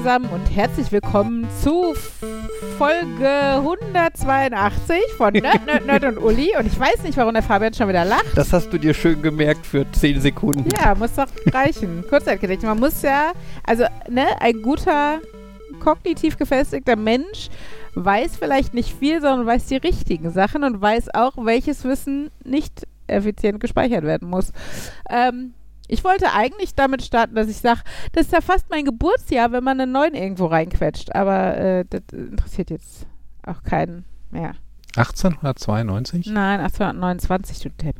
Zusammen und herzlich willkommen zu Folge 182 von Nerd, Nerd, Nerd und Uli. Und ich weiß nicht, warum der Fabian schon wieder lacht. Das hast du dir schön gemerkt für 10 Sekunden. Ja, muss doch reichen. Kurzzeitgedächtnis. Man muss ja, also, ne, ein guter, kognitiv gefestigter Mensch weiß vielleicht nicht viel, sondern weiß die richtigen Sachen und weiß auch, welches Wissen nicht effizient gespeichert werden muss. Ähm, ich wollte eigentlich damit starten, dass ich sage, das ist ja fast mein Geburtsjahr, wenn man einen neuen irgendwo reinquetscht. Aber äh, das interessiert jetzt auch keinen mehr. 1892? Nein, 1829, du Depp.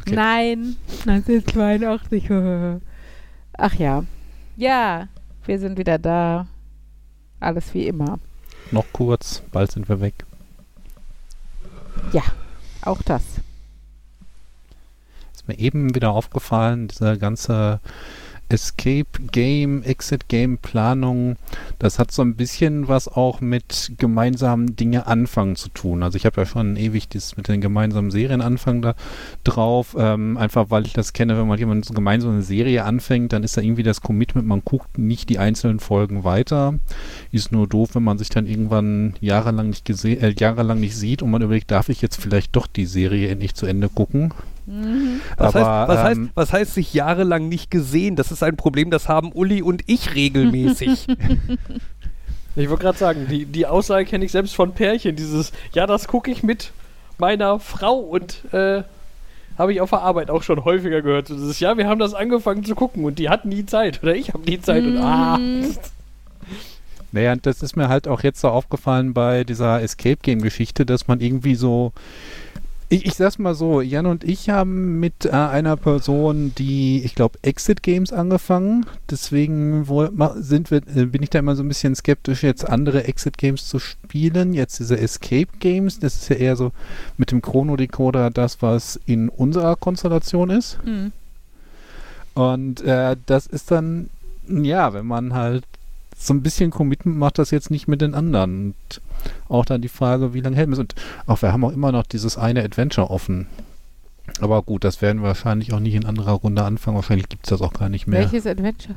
Okay. Nein, 1982. Ach ja. Ja, wir sind wieder da. Alles wie immer. Noch kurz, bald sind wir weg. Ja, auch das ist mir eben wieder aufgefallen, dieser ganze Escape Game, Exit Game Planung, das hat so ein bisschen was auch mit gemeinsamen Dinge anfangen zu tun. Also ich habe ja schon ewig das mit den gemeinsamen Serien anfangen da drauf, ähm, einfach weil ich das kenne, wenn man jemand so gemeinsam eine Serie anfängt, dann ist da irgendwie das Commitment, man guckt nicht die einzelnen Folgen weiter. Ist nur doof, wenn man sich dann irgendwann jahrelang nicht gesehen, äh, jahrelang nicht sieht und man überlegt, darf ich jetzt vielleicht doch die Serie endlich zu Ende gucken? Mhm. Was, Aber, heißt, was, ähm, heißt, was heißt sich jahrelang nicht gesehen? Das ist ein Problem, das haben Uli und ich regelmäßig. ich wollte gerade sagen, die, die Aussage kenne ich selbst von Pärchen. Dieses, ja, das gucke ich mit meiner Frau und äh, habe ich auf der Arbeit auch schon häufiger gehört. So dieses, ja, wir haben das angefangen zu gucken und die hatten nie Zeit oder ich habe nie Zeit und ah. Mhm. Naja, das ist mir halt auch jetzt so aufgefallen bei dieser Escape Game Geschichte, dass man irgendwie so ich, ich sag's mal so, Jan und ich haben mit äh, einer Person, die, ich glaube, Exit Games angefangen. Deswegen wo, sind wir, äh, bin ich da immer so ein bisschen skeptisch, jetzt andere Exit Games zu spielen. Jetzt diese Escape Games, das ist ja eher so mit dem Chrono Decoder das, was in unserer Konstellation ist. Mhm. Und äh, das ist dann, ja, wenn man halt so ein bisschen Commitment macht das jetzt nicht mit den anderen. Und auch dann die Frage, wie lange hält es? Und auch wir haben auch immer noch dieses eine Adventure offen. Aber gut, das werden wir wahrscheinlich auch nicht in anderer Runde anfangen. Wahrscheinlich gibt es das auch gar nicht mehr. Welches Adventure?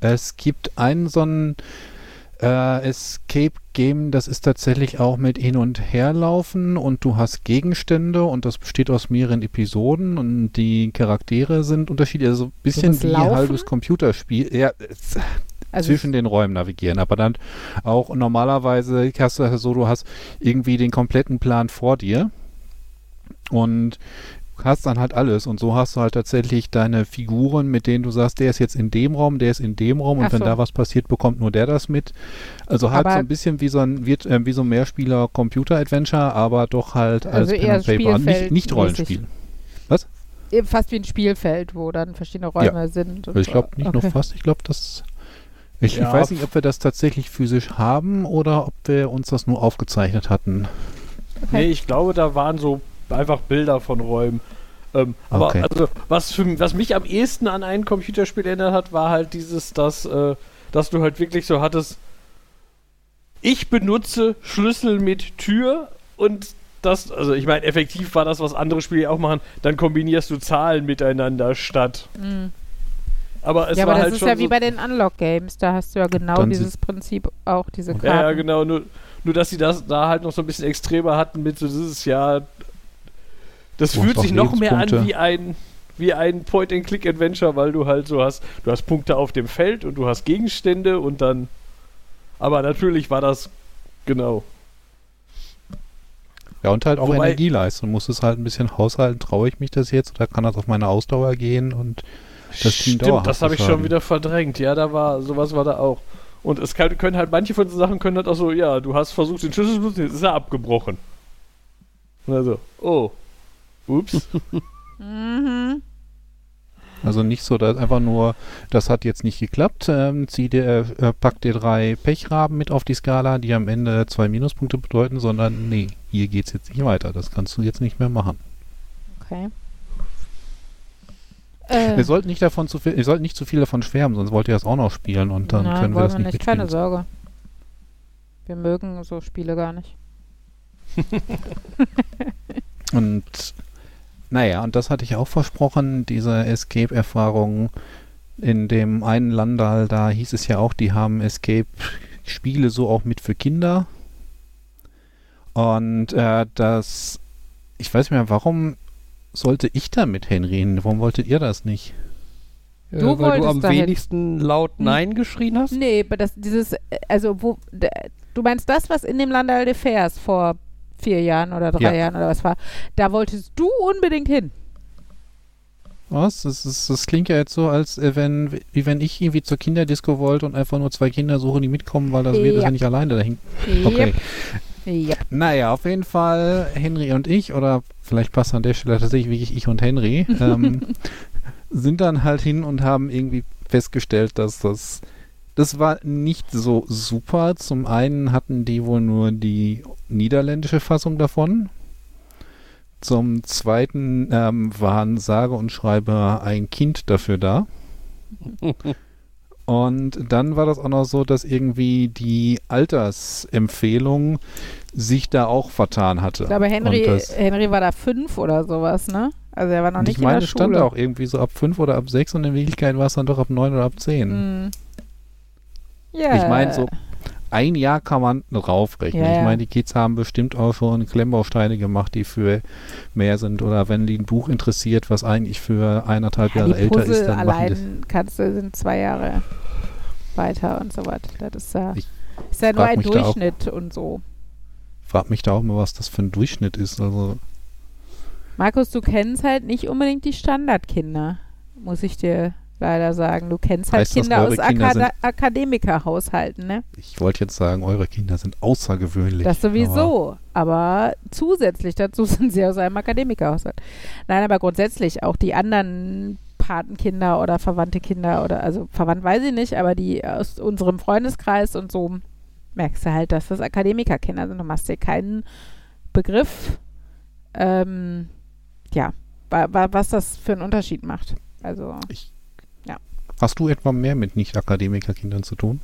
Es gibt einen so ein äh, Escape Game, das ist tatsächlich auch mit Hin- und Herlaufen und du hast Gegenstände und das besteht aus mehreren Episoden und die Charaktere sind unterschiedlich. Also ein bisschen wie ein halbes Computerspiel. Ja, also zwischen den Räumen navigieren. Aber dann auch normalerweise hast du das so, du hast irgendwie den kompletten Plan vor dir und hast dann halt alles und so hast du halt tatsächlich deine Figuren, mit denen du sagst, der ist jetzt in dem Raum, der ist in dem Raum und Ach wenn so. da was passiert, bekommt nur der das mit. Also halt aber so ein bisschen wie so ein wird, äh, wie so ein Mehrspieler Computer Adventure, aber doch halt also als Pen and Paper, nicht, nicht Rollenspiel. Was? Fast wie ein Spielfeld, wo dann verschiedene Räume ja. sind. ich glaube nicht okay. nur fast, ich glaube, das ich, ja. weiß nicht, ob wir das tatsächlich physisch haben oder ob wir uns das nur aufgezeichnet hatten. Okay. Nee, ich glaube, da waren so einfach Bilder von Räumen. Ähm, aber okay. also, was, für, was mich am ehesten an ein Computerspiel erinnert hat, war halt dieses, dass, äh, dass du halt wirklich so hattest, ich benutze Schlüssel mit Tür und das, also ich meine, effektiv war das, was andere Spiele auch machen, dann kombinierst du Zahlen miteinander statt. Mhm. Aber es ja, war aber das halt ist schon ja wie bei den Unlock-Games. Da hast du ja genau dieses Prinzip auch, diese Karten. Ja, ja, genau. Nur, nur, dass sie das da halt noch so ein bisschen extremer hatten mit so dieses Jahr. Das oh, fühlt sich noch mehr an wie ein wie ein Point-and-Click-Adventure, weil du halt so hast, du hast Punkte auf dem Feld und du hast Gegenstände und dann. Aber natürlich war das genau. Ja, und halt auch Wobei, Energieleistung. Muss es halt ein bisschen haushalten, traue ich mich das jetzt oder kann das auf meine Ausdauer gehen und das Stimmt, das habe ich schon wieder verdrängt. Ja, da war, sowas war da auch. Und es kann, können halt, manche von den Sachen können halt auch so, ja, du hast versucht, den Schlüssel zu benutzen, jetzt ist er abgebrochen. Also, oh. Ups. mhm. Also nicht so, dass einfach nur, das hat jetzt nicht geklappt, ähm, zieh dir, äh, pack dir drei Pechraben mit auf die Skala, die am Ende zwei Minuspunkte bedeuten, sondern nee, hier geht's jetzt nicht weiter. Das kannst du jetzt nicht mehr machen. Okay. Äh. Wir sollten nicht davon zu viel, ihr sollt nicht zu viel davon schwärmen, sonst wollt ihr das auch noch spielen und dann Nein, können wir das wir nicht, nicht Keine Sorge. Wir mögen so Spiele gar nicht. und naja, und das hatte ich auch versprochen, diese Escape-Erfahrung in dem einen Landal, da hieß es ja auch, die haben Escape-Spiele so auch mit für Kinder. Und äh, das, ich weiß nicht mehr, warum sollte ich da mit Henry hin? Warum wolltet ihr das nicht? Äh, du weil du am wenigsten laut hm. Nein geschrien hast? Nee, aber das, dieses, also wo, du meinst das, was in dem Landal de Fers vor vier Jahren oder drei ja. Jahren oder was war, da wolltest du unbedingt hin. Was? Das, ist, das klingt ja jetzt so, als äh, wenn, wie wenn ich irgendwie zur Kinderdisco wollte und einfach nur zwei Kinder suche, die mitkommen, weil das ja. wird das ja nicht alleine dahin. Okay. Yep. Naja, auf jeden Fall Henry und ich, oder vielleicht passt an der Stelle tatsächlich wirklich ich und Henry, ähm, sind dann halt hin und haben irgendwie festgestellt, dass das das war nicht so super. Zum einen hatten die wohl nur die niederländische Fassung davon. Zum zweiten ähm, waren sage und schreibe ein Kind dafür da. und dann war das auch noch so, dass irgendwie die Altersempfehlung sich da auch vertan hatte. Ich glaube, Henry, Henry war da fünf oder sowas, ne? Also er war noch nicht ich meine, in der Schule. stand auch irgendwie so ab fünf oder ab sechs und in Wirklichkeit war es dann doch ab neun oder ab zehn. Mm. Ja. Ich meine, so ein Jahr kann man raufrechnen. Ja, ich meine, die Kids haben bestimmt auch schon Klemmbausteine gemacht, die für mehr sind. Oder wenn die ein Buch interessiert, was eigentlich für eineinhalb ja, Jahre älter ist, dann allein machen kannst du sind zwei Jahre weiter und so weiter. Das ist ja, ist ja nur ein Durchschnitt auch, und so. Frag mich da auch mal, was das für ein Durchschnitt ist. Also Markus, du kennst halt nicht unbedingt die Standardkinder, muss ich dir leider sagen. Du kennst halt heißt Kinder aus Akad Akademikerhaushalten, ne? Ich wollte jetzt sagen, eure Kinder sind außergewöhnlich. Das sowieso, aber, aber zusätzlich dazu sind sie aus einem Akademikerhaushalt. Nein, aber grundsätzlich auch die anderen Patenkinder oder verwandte Kinder oder, also verwandt weiß ich nicht, aber die aus unserem Freundeskreis und so merkst du halt, dass das Akademikerkinder sind. Du machst dir keinen Begriff, ähm, ja, was das für einen Unterschied macht. Also. Ich Hast du etwa mehr mit Nicht-Akademikerkindern zu tun?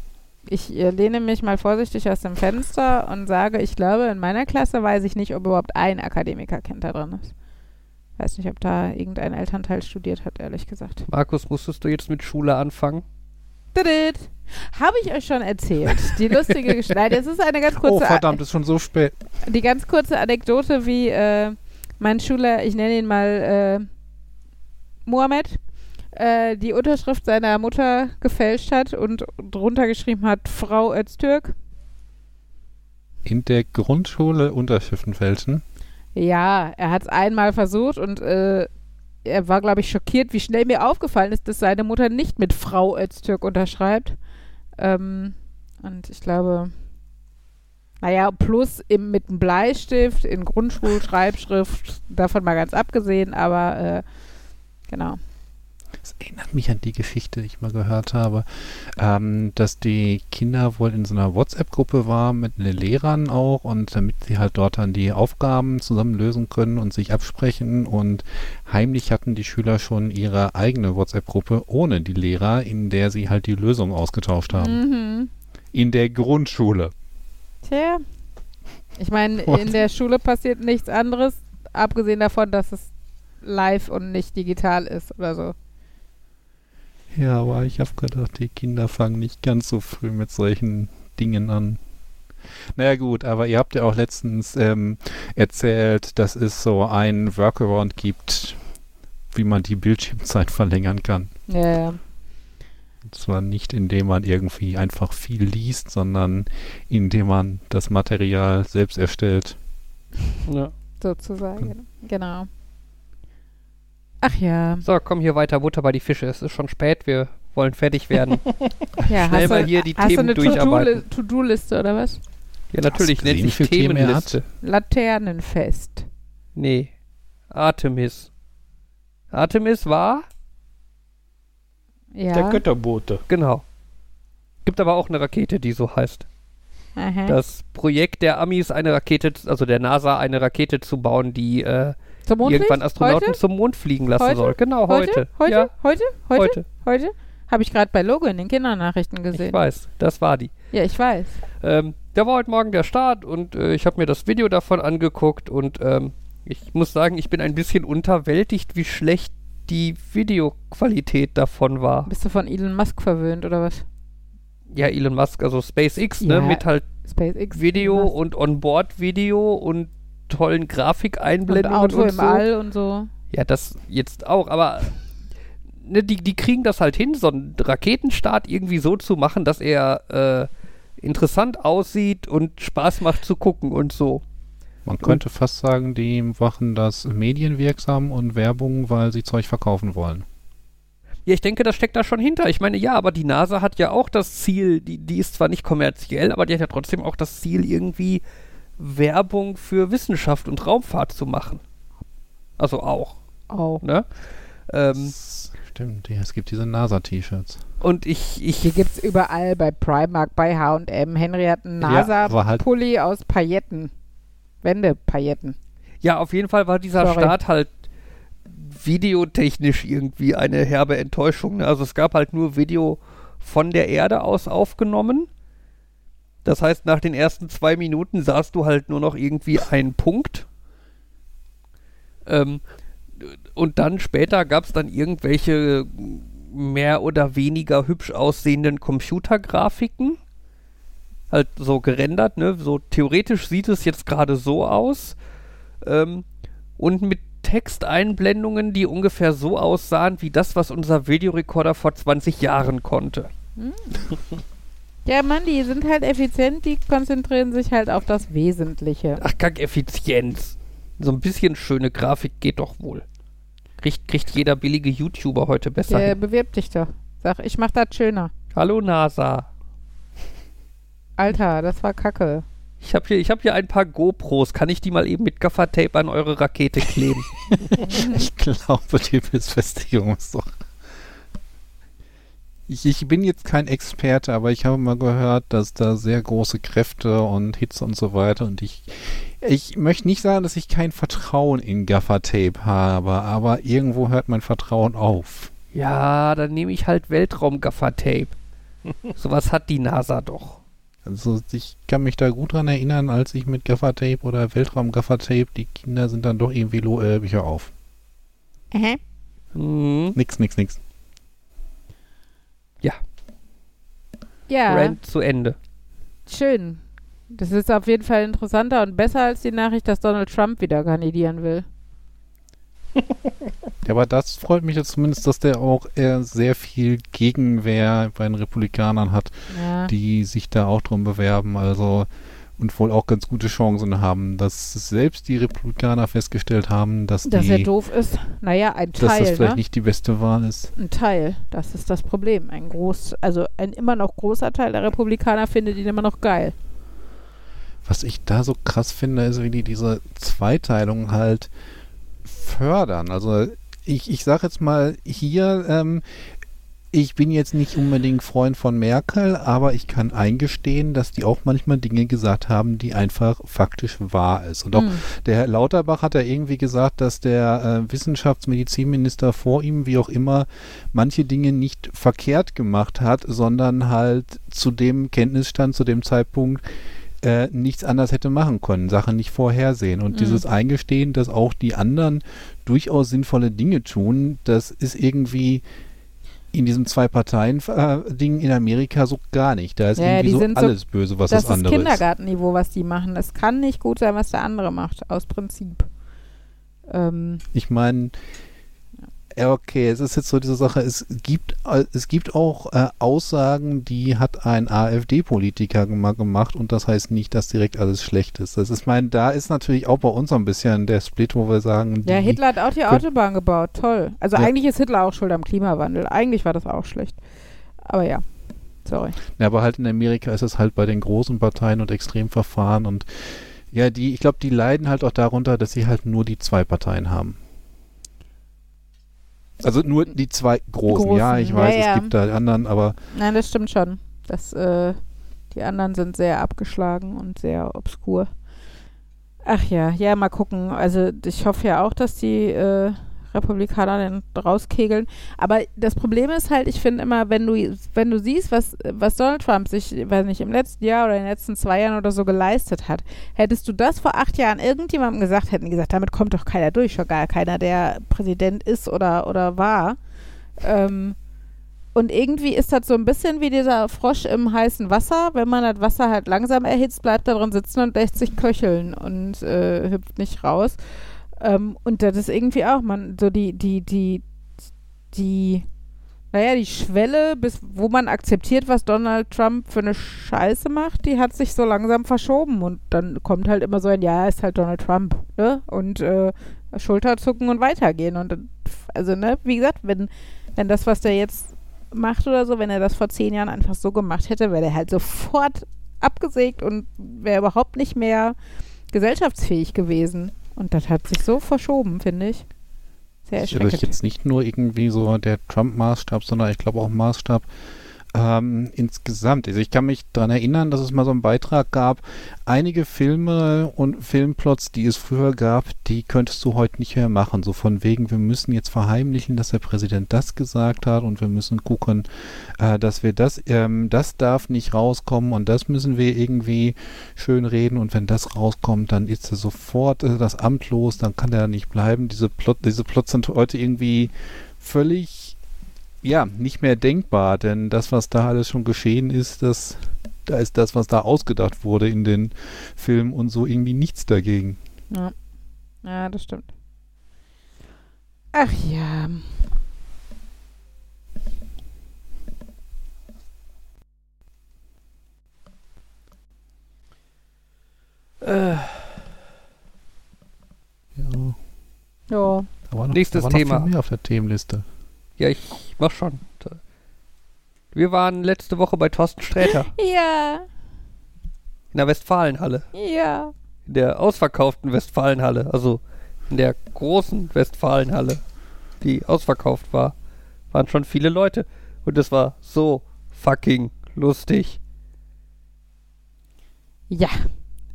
Ich äh, lehne mich mal vorsichtig aus dem Fenster und sage, ich glaube, in meiner Klasse weiß ich nicht, ob überhaupt ein Akademikerkind da drin ist. Weiß nicht, ob da irgendein Elternteil studiert hat, ehrlich gesagt. Markus, musstest du jetzt mit Schule anfangen? Habe ich euch schon erzählt. Die lustige Geschichte. Es ist eine ganz kurze. Oh, verdammt, ist schon so spät. Die ganz kurze Anekdote, wie äh, mein Schüler, ich nenne ihn mal äh, Mohammed, äh, die Unterschrift seiner Mutter gefälscht hat und drunter geschrieben hat, Frau Öztürk. In der Grundschule Unterschriften fälschen? Ja, er hat es einmal versucht und äh, er war, glaube ich, schockiert, wie schnell mir aufgefallen ist, dass seine Mutter nicht mit Frau Öztürk unterschreibt. Ähm, und ich glaube, naja, plus im, mit einem Bleistift in Grundschulschreibschrift, davon mal ganz abgesehen, aber äh, genau. Das erinnert mich an die Geschichte, die ich mal gehört habe, ähm, dass die Kinder wohl in so einer WhatsApp-Gruppe waren mit den Lehrern auch und damit sie halt dort dann die Aufgaben zusammen lösen können und sich absprechen und heimlich hatten die Schüler schon ihre eigene WhatsApp-Gruppe ohne die Lehrer, in der sie halt die Lösung ausgetauscht haben. Mhm. In der Grundschule. Tja. Ich meine, in der Schule passiert nichts anderes, abgesehen davon, dass es live und nicht digital ist oder so. Ja, aber ich habe gedacht, die Kinder fangen nicht ganz so früh mit solchen Dingen an. Naja gut, aber ihr habt ja auch letztens ähm, erzählt, dass es so ein Workaround gibt, wie man die Bildschirmzeit verlängern kann. Ja, ja. Und zwar nicht, indem man irgendwie einfach viel liest, sondern indem man das Material selbst erstellt. Ja. Sozusagen, genau. Ach ja. So, komm hier weiter, Butter bei die Fische. Es ist schon spät, wir wollen fertig werden. ja, Schnell mal hier die hast Themen du eine durcharbeiten. To-Do-Liste oder was? Ja, natürlich, nennt sich Themenliste. Laternenfest. Nee. Artemis. Artemis war? Ja. Der Götterbote. Genau. Gibt aber auch eine Rakete, die so heißt. Aha. Das Projekt der Amis, eine Rakete, also der NASA, eine Rakete zu bauen, die äh, zum Mond irgendwann Astronauten heute? zum Mond fliegen lassen heute? soll. Genau, heute. Heute? Ja. Heute? Heute? Heute? heute? Habe ich gerade bei Logo in den Kindernachrichten gesehen. Ich weiß, das war die. Ja, ich weiß. Ähm, der war heute Morgen der Start und äh, ich habe mir das Video davon angeguckt und ähm, ich muss sagen, ich bin ein bisschen unterwältigt, wie schlecht die Videoqualität davon war. Bist du von Elon Musk verwöhnt oder was? Ja, Elon Musk, also SpaceX, ne, ja, ne, mit halt SpaceX, Video und Onboard-Video und tollen Grafikeinblendungen und, Auto und im so. All und so. Ja, das jetzt auch, aber ne, die, die kriegen das halt hin, so einen Raketenstart irgendwie so zu machen, dass er äh, interessant aussieht und Spaß macht zu gucken und so. Man könnte und, fast sagen, die machen das medienwirksam und Werbung, weil sie Zeug verkaufen wollen. Ja, ich denke, das steckt da schon hinter. Ich meine, ja, aber die NASA hat ja auch das Ziel, die, die ist zwar nicht kommerziell, aber die hat ja trotzdem auch das Ziel, irgendwie Werbung für Wissenschaft und Raumfahrt zu machen. Also auch. Auch. Ne? Ähm, Stimmt, ja, es gibt diese NASA-T-Shirts. Und ich, ich. Die gibt es überall bei Primark, bei HM. Henry hat einen NASA-Pulli ja, halt aus Pailletten. Wendepailletten. Ja, auf jeden Fall war dieser Sorry. Start halt videotechnisch irgendwie eine herbe Enttäuschung. Ne? Also es gab halt nur Video von der Erde aus aufgenommen. Das heißt, nach den ersten zwei Minuten sahst du halt nur noch irgendwie einen Punkt. Ähm, und dann später gab es dann irgendwelche mehr oder weniger hübsch aussehenden Computergrafiken. Halt so gerendert, ne? So theoretisch sieht es jetzt gerade so aus. Ähm, und mit Texteinblendungen, die ungefähr so aussahen wie das, was unser Videorekorder vor 20 Jahren konnte. Hm. Ja, Mann, die sind halt effizient, die konzentrieren sich halt auf das Wesentliche. Ach, kack Effizienz. So ein bisschen schöne Grafik geht doch wohl. Kriegt, kriegt jeder billige YouTuber heute besser. Ja, bewirb dich doch. Sag, ich mach das schöner. Hallo NASA. Alter, das war kacke. Ich habe hier, hab hier ein paar GoPros. Kann ich die mal eben mit Gaffertape an eure Rakete kleben? ich glaube, die Befestigung ist doch. Ich, ich, bin jetzt kein Experte, aber ich habe mal gehört, dass da sehr große Kräfte und Hitze und so weiter und ich, ich möchte nicht sagen, dass ich kein Vertrauen in Gaffertape habe, aber irgendwo hört mein Vertrauen auf. Ja, dann nehme ich halt Weltraum-Gaffertape. Sowas hat die NASA doch. Also ich kann mich da gut dran erinnern, als ich mit Gaffertape oder Weltraum-Gaffertape, die Kinder sind dann doch irgendwie lo äh, Bücher auf. Mhm. Mhm. Nix, nix, nix. Ja. Ja. Rand zu Ende. Schön. Das ist auf jeden Fall interessanter und besser als die Nachricht, dass Donald Trump wieder kandidieren will. ja, aber das freut mich jetzt zumindest, dass der auch eher sehr viel Gegenwehr bei den Republikanern hat, ja. die sich da auch drum bewerben. Also und wohl auch ganz gute Chancen haben, dass selbst die Republikaner festgestellt haben, dass, dass die, er doof ist. Naja, ein Teil. Dass das vielleicht ne? nicht die beste Wahl ist. Ein Teil, das ist das Problem. Ein groß, also ein immer noch großer Teil der Republikaner findet ihn immer noch geil. Was ich da so krass finde, ist, wie die diese Zweiteilung halt fördern. Also ich, ich sage jetzt mal hier, ähm, ich bin jetzt nicht unbedingt Freund von Merkel, aber ich kann eingestehen, dass die auch manchmal Dinge gesagt haben, die einfach faktisch wahr ist. Und auch mhm. der Herr Lauterbach hat ja irgendwie gesagt, dass der äh, Wissenschaftsmedizinminister vor ihm, wie auch immer, manche Dinge nicht verkehrt gemacht hat, sondern halt zu dem Kenntnisstand, zu dem Zeitpunkt, äh, nichts anders hätte machen können, Sachen nicht vorhersehen. Und mhm. dieses Eingestehen, dass auch die anderen durchaus sinnvolle Dinge tun, das ist irgendwie in diesem Zwei-Parteien-Ding in Amerika so gar nicht. Da ist ja, irgendwie so alles so, böse, was das, das andere ist. Das ist Kindergartenniveau, was die machen. Es kann nicht gut sein, was der andere macht, aus Prinzip. Ähm, ich meine, okay, es ist jetzt so diese Sache, es gibt, äh, es gibt auch äh, Aussagen, die hat ein AfD-Politiker mal gemacht und das heißt nicht, dass direkt alles schlecht ist. Das ist, mein, da ist natürlich auch bei uns so ein bisschen der Split, wo wir sagen, Ja, Hitler hat auch die Autobahn gebaut, toll. Also ja. eigentlich ist Hitler auch schuld am Klimawandel. Eigentlich war das auch schlecht. Aber ja, sorry. Ja, aber halt in Amerika ist es halt bei den großen Parteien und Extremverfahren und ja, die, ich glaube, die leiden halt auch darunter, dass sie halt nur die zwei Parteien haben. Also nur die zwei großen. großen. Ja, ich weiß, ja, ja. es gibt da anderen, aber. Nein, das stimmt schon. Das, äh, die anderen sind sehr abgeschlagen und sehr obskur. Ach ja, ja, mal gucken. Also ich hoffe ja auch, dass die äh, Republikaner den rauskegeln. Aber das Problem ist halt, ich finde immer, wenn du, wenn du siehst, was, was Donald Trump sich, weiß nicht, im letzten Jahr oder in den letzten zwei Jahren oder so geleistet hat, hättest du das vor acht Jahren irgendjemandem gesagt, hätten gesagt, damit kommt doch keiner durch, schon gar keiner, der Präsident ist oder, oder war. Ähm, und irgendwie ist das so ein bisschen wie dieser Frosch im heißen Wasser. Wenn man das Wasser halt langsam erhitzt, bleibt er drin sitzen und lässt sich köcheln und äh, hüpft nicht raus. Ähm, und das ist irgendwie auch, man, so die, die, die, die, naja, die Schwelle, bis wo man akzeptiert, was Donald Trump für eine Scheiße macht, die hat sich so langsam verschoben. Und dann kommt halt immer so ein, ja, ist halt Donald Trump, ne? Und äh, Schulterzucken und weitergehen. Und also, ne, wie gesagt, wenn, wenn das, was der jetzt macht oder so, wenn er das vor zehn Jahren einfach so gemacht hätte, wäre der halt sofort abgesägt und wäre überhaupt nicht mehr gesellschaftsfähig gewesen. Und das hat sich so verschoben, finde ich. Sehr erschreckend. Das ist jetzt nicht nur irgendwie so der Trump-Maßstab, sondern ich glaube auch Maßstab ähm, insgesamt. Also ich kann mich daran erinnern, dass es mal so einen Beitrag gab. Einige Filme und Filmplots, die es früher gab, die könntest du heute nicht mehr machen. So von wegen, wir müssen jetzt verheimlichen, dass der Präsident das gesagt hat und wir müssen gucken, äh, dass wir das, ähm, das darf nicht rauskommen und das müssen wir irgendwie schön reden und wenn das rauskommt, dann ist er sofort äh, das Amt los, dann kann er nicht bleiben. Diese Plot, diese Plots sind heute irgendwie völlig ja, nicht mehr denkbar, denn das, was da alles schon geschehen ist, das, da ist das, was da ausgedacht wurde in den Filmen und so irgendwie nichts dagegen. Ja, ja das stimmt. Ach ja. Äh. Ja. Ja. Nächstes da war Thema. Noch viel mehr auf der Themenliste. Ja, ich mach schon. Wir waren letzte Woche bei Thorsten Sträter. ja. In der Westfalenhalle. Ja. In der ausverkauften Westfalenhalle. Also in der großen Westfalenhalle, die ausverkauft war, waren schon viele Leute. Und es war so fucking lustig. Ja.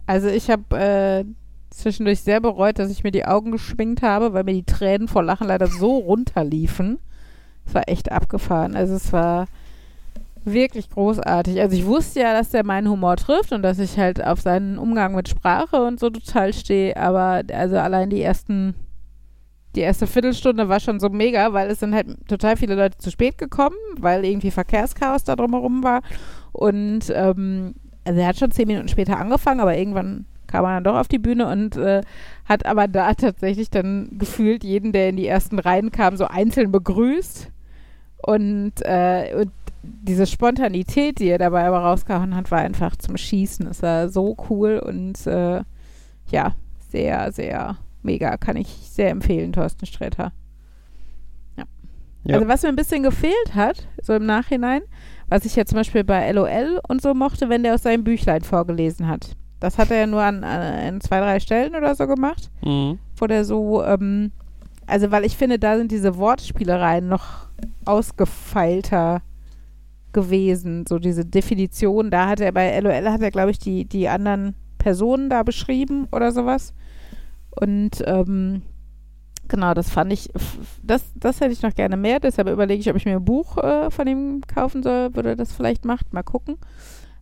Also ich habe äh, zwischendurch sehr bereut, dass ich mir die Augen geschminkt habe, weil mir die Tränen vor Lachen leider so runterliefen. Es war echt abgefahren. Also es war wirklich großartig. Also ich wusste ja, dass der meinen Humor trifft und dass ich halt auf seinen Umgang mit Sprache und so total stehe, aber also allein die ersten die erste Viertelstunde war schon so mega, weil es sind halt total viele Leute zu spät gekommen, weil irgendwie Verkehrschaos da drumherum war. Und ähm, also er hat schon zehn Minuten später angefangen, aber irgendwann kam er dann doch auf die Bühne und äh, hat aber da tatsächlich dann gefühlt jeden, der in die ersten Reihen kam, so einzeln begrüßt. Und, äh, und diese Spontanität, die er dabei aber rausgehauen hat, war einfach zum Schießen. Es war so cool und äh, ja, sehr, sehr mega. Kann ich sehr empfehlen, Thorsten Sträter. Ja. ja. Also was mir ein bisschen gefehlt hat, so im Nachhinein, was ich ja zum Beispiel bei LOL und so mochte, wenn der aus seinem Büchlein vorgelesen hat. Das hat er ja nur an, an zwei, drei Stellen oder so gemacht, mhm. wo der so, ähm, also weil ich finde, da sind diese Wortspielereien noch ausgefeilter gewesen, so diese Definition. Da hat er bei LOL hat er, glaube ich, die, die anderen Personen da beschrieben oder sowas. Und ähm, genau, das fand ich, das, das hätte ich noch gerne mehr. Deshalb überlege ich, ob ich mir ein Buch äh, von ihm kaufen soll, würde das vielleicht macht. Mal gucken.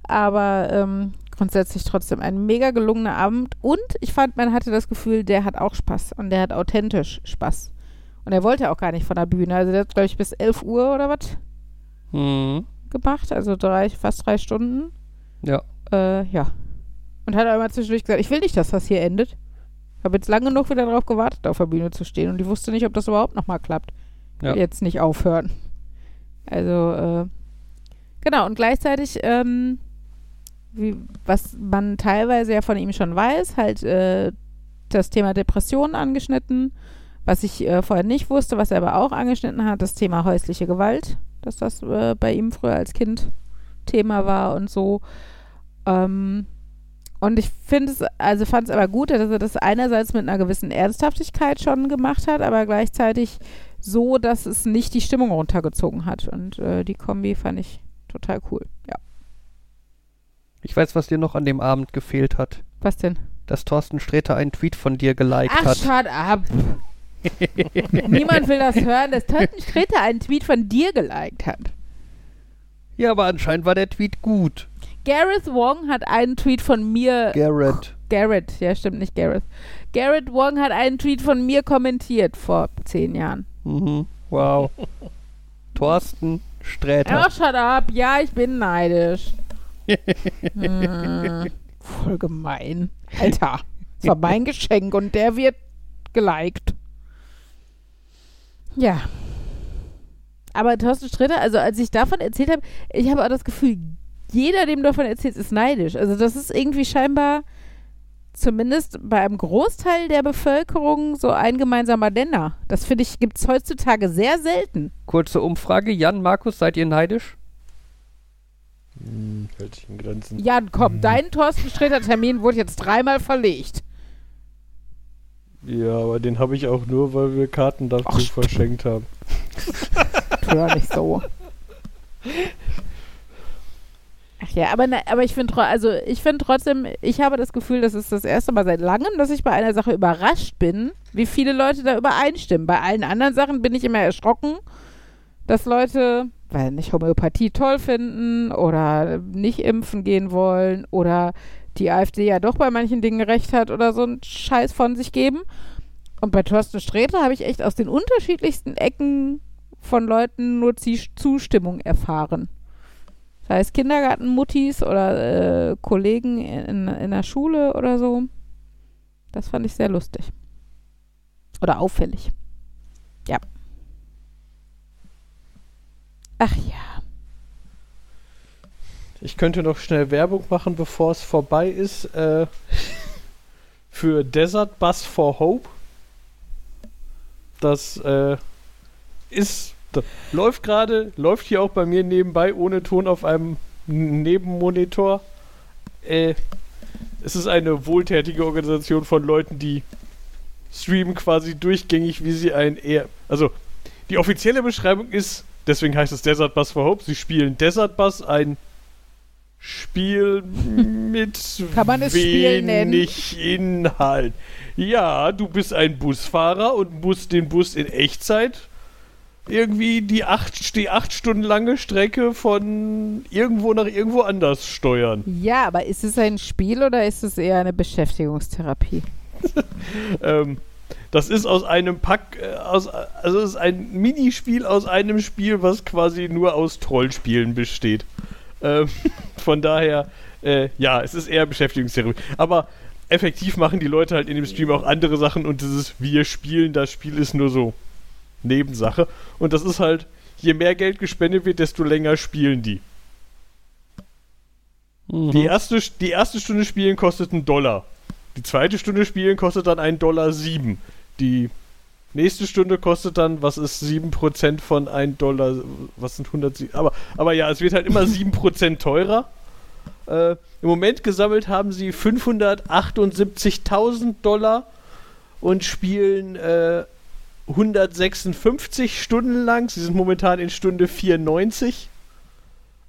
Aber ähm, grundsätzlich trotzdem ein mega gelungener Abend. Und ich fand, man hatte das Gefühl, der hat auch Spaß und der hat authentisch Spaß. Und er wollte auch gar nicht von der Bühne. Also der hat, glaube ich, bis 11 Uhr oder was mhm. gemacht. Also drei, fast drei Stunden. Ja. Äh, ja. Und hat einmal zwischendurch gesagt, ich will nicht, dass das hier endet. Ich habe jetzt lange genug wieder darauf gewartet, auf der Bühne zu stehen. Und ich wusste nicht, ob das überhaupt nochmal klappt. Ja. Jetzt nicht aufhören. Also, äh, genau. Und gleichzeitig, ähm, wie, was man teilweise ja von ihm schon weiß, halt äh, das Thema Depressionen angeschnitten, was ich äh, vorher nicht wusste, was er aber auch angeschnitten hat, das Thema häusliche Gewalt, dass das äh, bei ihm früher als Kind Thema war und so. Ähm, und ich finde es, also fand es aber gut, dass er das einerseits mit einer gewissen Ernsthaftigkeit schon gemacht hat, aber gleichzeitig so, dass es nicht die Stimmung runtergezogen hat. Und äh, die Kombi fand ich total cool, ja. Ich weiß, was dir noch an dem Abend gefehlt hat. Was denn? Dass Thorsten Sträter einen Tweet von dir geliked Ach, hat. shut up. Niemand will das hören, dass Totten Stritter einen Tweet von dir geliked hat. Ja, aber anscheinend war der Tweet gut. Gareth Wong hat einen Tweet von mir. Garrett. Garrett, ja, stimmt nicht Gareth. Garrett Wong hat einen Tweet von mir kommentiert vor zehn Jahren. Mhm. Wow. Thorsten Sträter. Ach, shut up. Ja, ich bin neidisch. Hm, voll gemein. Alter, das war mein Geschenk und der wird geliked. Ja. Aber Thorsten Sträter, also als ich davon erzählt habe, ich habe auch das Gefühl, jeder, dem davon erzählt, ist neidisch. Also das ist irgendwie scheinbar zumindest bei einem Großteil der Bevölkerung so ein gemeinsamer Nenner. Das finde ich, gibt es heutzutage sehr selten. Kurze Umfrage, Jan, Markus, seid ihr neidisch? Hm, hält sich in Grenzen. Jan, komm, hm. dein Thorsten Sträter-Termin wurde jetzt dreimal verlegt. Ja, aber den habe ich auch nur, weil wir Karten dazu Ach, verschenkt haben. Hör nicht so. Ach ja, aber, ne, aber ich finde also ich finde trotzdem, ich habe das Gefühl, das ist das erste Mal seit langem, dass ich bei einer Sache überrascht bin, wie viele Leute da übereinstimmen. Bei allen anderen Sachen bin ich immer erschrocken, dass Leute, weil nicht Homöopathie toll finden oder nicht impfen gehen wollen oder die AfD ja doch bei manchen Dingen recht hat oder so einen Scheiß von sich geben. Und bei Thorsten Sträter habe ich echt aus den unterschiedlichsten Ecken von Leuten nur Zustimmung erfahren. Sei es Kindergartenmuttis oder äh, Kollegen in, in der Schule oder so. Das fand ich sehr lustig. Oder auffällig. Ja. Ach ja. Ich könnte noch schnell Werbung machen, bevor es vorbei ist. Äh, für Desert Bus for Hope. Das äh, ist läuft gerade, läuft hier auch bei mir nebenbei ohne Ton auf einem Nebenmonitor. Äh, es ist eine wohltätige Organisation von Leuten, die streamen quasi durchgängig, wie sie ein eher. Also, die offizielle Beschreibung ist, deswegen heißt es Desert Bus for Hope, sie spielen Desert Bus, ein Spiel mit Kann man es wenig Inhalt. Ja, du bist ein Busfahrer und musst den Bus in Echtzeit irgendwie die acht, die acht Stunden lange Strecke von irgendwo nach irgendwo anders steuern. Ja, aber ist es ein Spiel oder ist es eher eine Beschäftigungstherapie? ähm, das ist aus einem Pack, äh, aus, also es ist ein Minispiel aus einem Spiel, was quasi nur aus Trollspielen besteht. Ähm, von daher, äh, ja, es ist eher Beschäftigungstherapie. Aber effektiv machen die Leute halt in dem Stream auch andere Sachen und dieses Wir spielen das Spiel ist nur so Nebensache. Und das ist halt, je mehr Geld gespendet wird, desto länger spielen die. Mhm. Die, erste, die erste Stunde spielen kostet einen Dollar. Die zweite Stunde spielen kostet dann einen Dollar sieben. Die nächste Stunde kostet dann, was ist 7% von 1 Dollar, was sind 107? Aber, aber ja, es wird halt immer 7% teurer. Äh, Im Moment gesammelt haben sie 578.000 Dollar und spielen äh, 156 Stunden lang. Sie sind momentan in Stunde 94.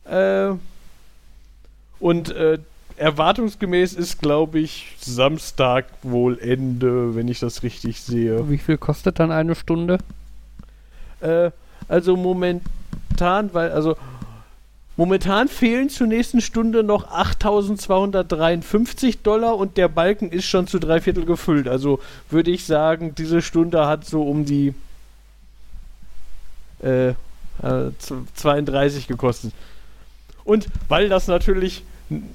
Äh, und äh, erwartungsgemäß ist, glaube ich, Samstag wohl Ende, wenn ich das richtig sehe. Wie viel kostet dann eine Stunde? Äh, also momentan, weil, also Momentan fehlen zur nächsten Stunde noch 8.253 Dollar und der Balken ist schon zu drei Viertel gefüllt. Also würde ich sagen, diese Stunde hat so um die äh, 32 äh, gekostet. Und weil das natürlich,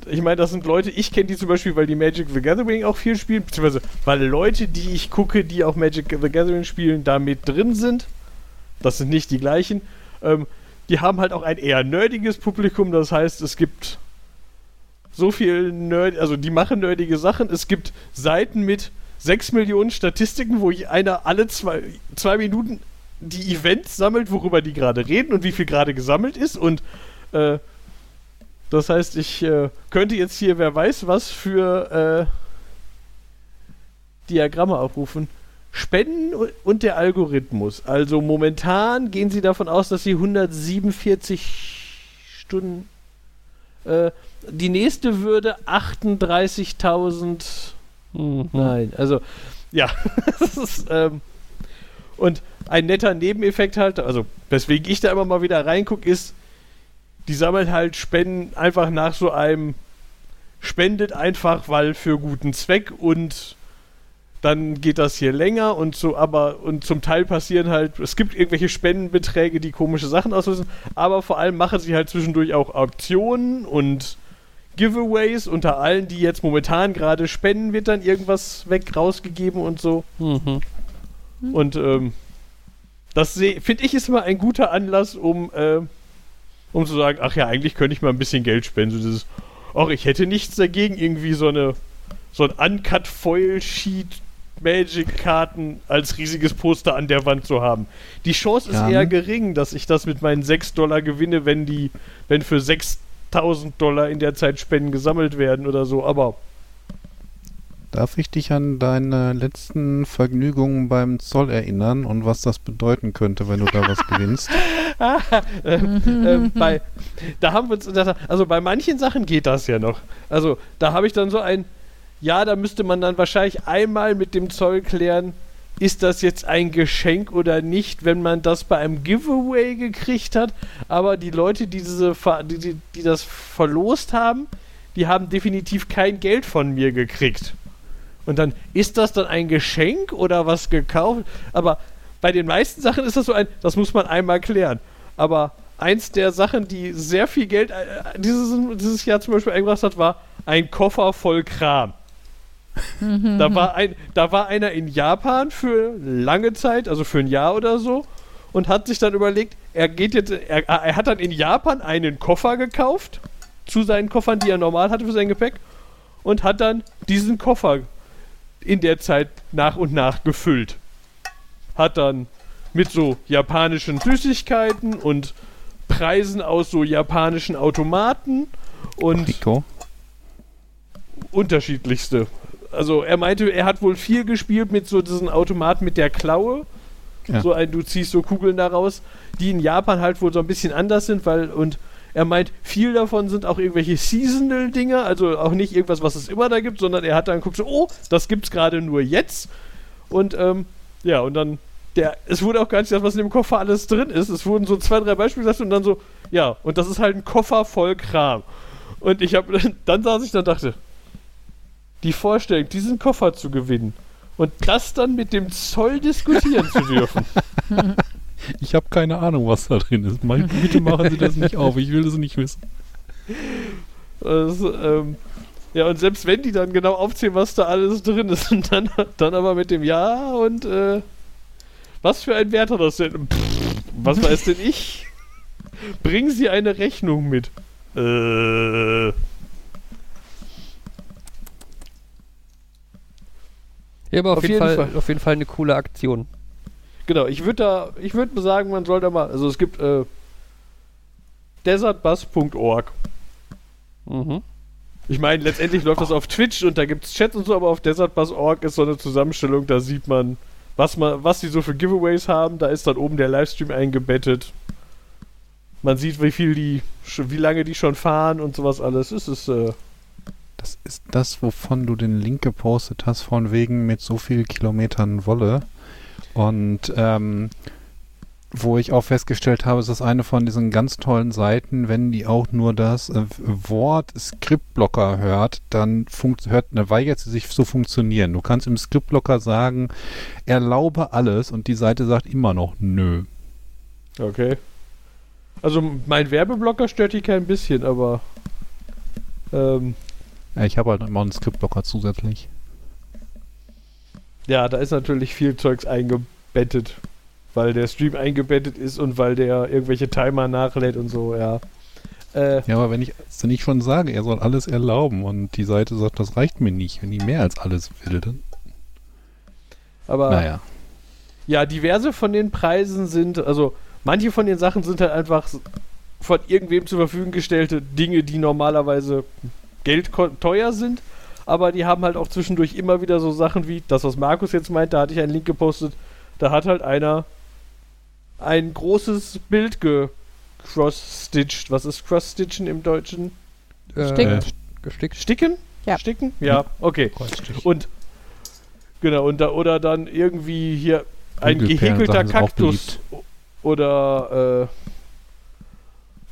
ich meine, das sind Leute, ich kenne die zum Beispiel, weil die Magic the Gathering auch viel spielen, beziehungsweise weil Leute, die ich gucke, die auch Magic the Gathering spielen, da mit drin sind. Das sind nicht die gleichen. Ähm, die haben halt auch ein eher nerdiges Publikum, das heißt, es gibt so viel Nerd, also die machen nerdige Sachen. Es gibt Seiten mit 6 Millionen Statistiken, wo einer alle zwei, zwei Minuten die Events sammelt, worüber die gerade reden und wie viel gerade gesammelt ist. Und äh, das heißt, ich äh, könnte jetzt hier, wer weiß was, für äh, Diagramme aufrufen. Spenden und der Algorithmus. Also momentan gehen sie davon aus, dass sie 147 Stunden. Äh, die nächste würde 38.000. Mhm. Nein, also ja, das ist. Ähm, Und ein netter Nebeneffekt halt, also weswegen ich da immer mal wieder reingucke, ist, die sammelt halt Spenden einfach nach so einem spendet einfach, weil für guten Zweck und dann geht das hier länger und so, aber und zum Teil passieren halt, es gibt irgendwelche Spendenbeträge, die komische Sachen auslösen, aber vor allem machen sie halt zwischendurch auch Auktionen und Giveaways. Unter allen, die jetzt momentan gerade spenden, wird dann irgendwas weg rausgegeben und so. Mhm. Und ähm, das finde ich ist immer ein guter Anlass, um, äh, um zu sagen, ach ja, eigentlich könnte ich mal ein bisschen Geld spenden. So dieses, ach, ich hätte nichts dagegen, irgendwie so eine so ein Uncut Foil Sheet Magic-Karten als riesiges Poster an der Wand zu haben. Die Chance ist ja. eher gering, dass ich das mit meinen 6 Dollar gewinne, wenn die, wenn für 6000 Dollar in der Zeit Spenden gesammelt werden oder so, aber. Darf ich dich an deine letzten Vergnügungen beim Zoll erinnern und was das bedeuten könnte, wenn du da was gewinnst? ähm, ähm, bei, da haben wir uns, also bei manchen Sachen geht das ja noch. Also da habe ich dann so ein, ja, da müsste man dann wahrscheinlich einmal mit dem Zoll klären, ist das jetzt ein Geschenk oder nicht, wenn man das bei einem Giveaway gekriegt hat. Aber die Leute, die, diese, die, die, die das verlost haben, die haben definitiv kein Geld von mir gekriegt. Und dann ist das dann ein Geschenk oder was gekauft? Aber bei den meisten Sachen ist das so ein, das muss man einmal klären. Aber eins der Sachen, die sehr viel Geld äh, dieses, dieses Jahr zum Beispiel eingebracht hat, war ein Koffer voll Kram da, war ein, da war einer in Japan für lange Zeit, also für ein Jahr oder so, und hat sich dann überlegt, er geht jetzt, er, er hat dann in Japan einen Koffer gekauft, zu seinen Koffern, die er normal hatte für sein Gepäck, und hat dann diesen Koffer in der Zeit nach und nach gefüllt. Hat dann mit so japanischen Süßigkeiten und Preisen aus so japanischen Automaten und Rico. unterschiedlichste also er meinte, er hat wohl viel gespielt mit so diesen Automaten mit der Klaue. Ja. So ein, du ziehst so Kugeln daraus, die in Japan halt wohl so ein bisschen anders sind, weil und er meint, viel davon sind auch irgendwelche Seasonal-Dinger, also auch nicht irgendwas, was es immer da gibt, sondern er hat dann geguckt, so, oh, das gibt's gerade nur jetzt. Und ähm, ja, und dann, der, es wurde auch gar nicht gesagt, was in dem Koffer alles drin ist. Es wurden so zwei, drei Beispiele gesagt und dann so, ja, und das ist halt ein Koffer voll Kram. Und ich habe, dann saß ich da und dachte, die Vorstellung, diesen Koffer zu gewinnen und das dann mit dem Zoll diskutieren zu dürfen. Ich habe keine Ahnung, was da drin ist. Bitte machen Sie das nicht auf, ich will das nicht wissen. Also, ähm, ja, und selbst wenn die dann genau aufzählen, was da alles drin ist, und dann, dann aber mit dem Ja und äh, was für ein Wert hat das denn? Pff, was weiß denn ich? Bringen Sie eine Rechnung mit. Äh. Ja, aber auf, auf jeden, jeden Fall, Fall, auf jeden Fall eine coole Aktion. Genau, ich würde da, ich würde sagen, man soll da mal, also es gibt äh, desertbus.org. Mhm. Ich meine, letztendlich läuft das auf Twitch und da gibt es Chat und so, aber auf desertbus.org ist so eine Zusammenstellung, da sieht man, was man, was die so für Giveaways haben. Da ist dann oben der Livestream eingebettet. Man sieht, wie viel die, wie lange die schon fahren und sowas alles. Es ist äh, das ist das, wovon du den Link gepostet hast, von wegen mit so viel Kilometern Wolle. Und ähm, wo ich auch festgestellt habe, ist das eine von diesen ganz tollen Seiten, wenn die auch nur das äh, Wort Skriptblocker hört, dann hört, dann weigert sie sich zu funktionieren. Du kannst im Skriptblocker sagen, erlaube alles und die Seite sagt immer noch nö. Okay. Also mein Werbeblocker stört die kein bisschen, aber ähm, ja, ich habe halt immer einen Skriptblocker zusätzlich. Ja, da ist natürlich viel Zeugs eingebettet, weil der Stream eingebettet ist und weil der irgendwelche Timer nachlädt und so, ja. Äh, ja, aber wenn ich es nicht schon sage, er soll alles erlauben und die Seite sagt, das reicht mir nicht, wenn die mehr als alles will, dann. Aber. Naja. Ja, diverse von den Preisen sind, also manche von den Sachen sind halt einfach von irgendwem zur Verfügung gestellte Dinge, die normalerweise Geld teuer sind, aber die haben halt auch zwischendurch immer wieder so Sachen wie das, was Markus jetzt meint, da hatte ich einen Link gepostet, da hat halt einer ein großes Bild gecross-stitched. Was ist cross-stitchen im Deutschen? Äh, Sticken. Gestickt. Sticken? Ja. Sticken? Ja, okay. Und genau, und da, oder dann irgendwie hier ein gehäkelter Kaktus oder äh,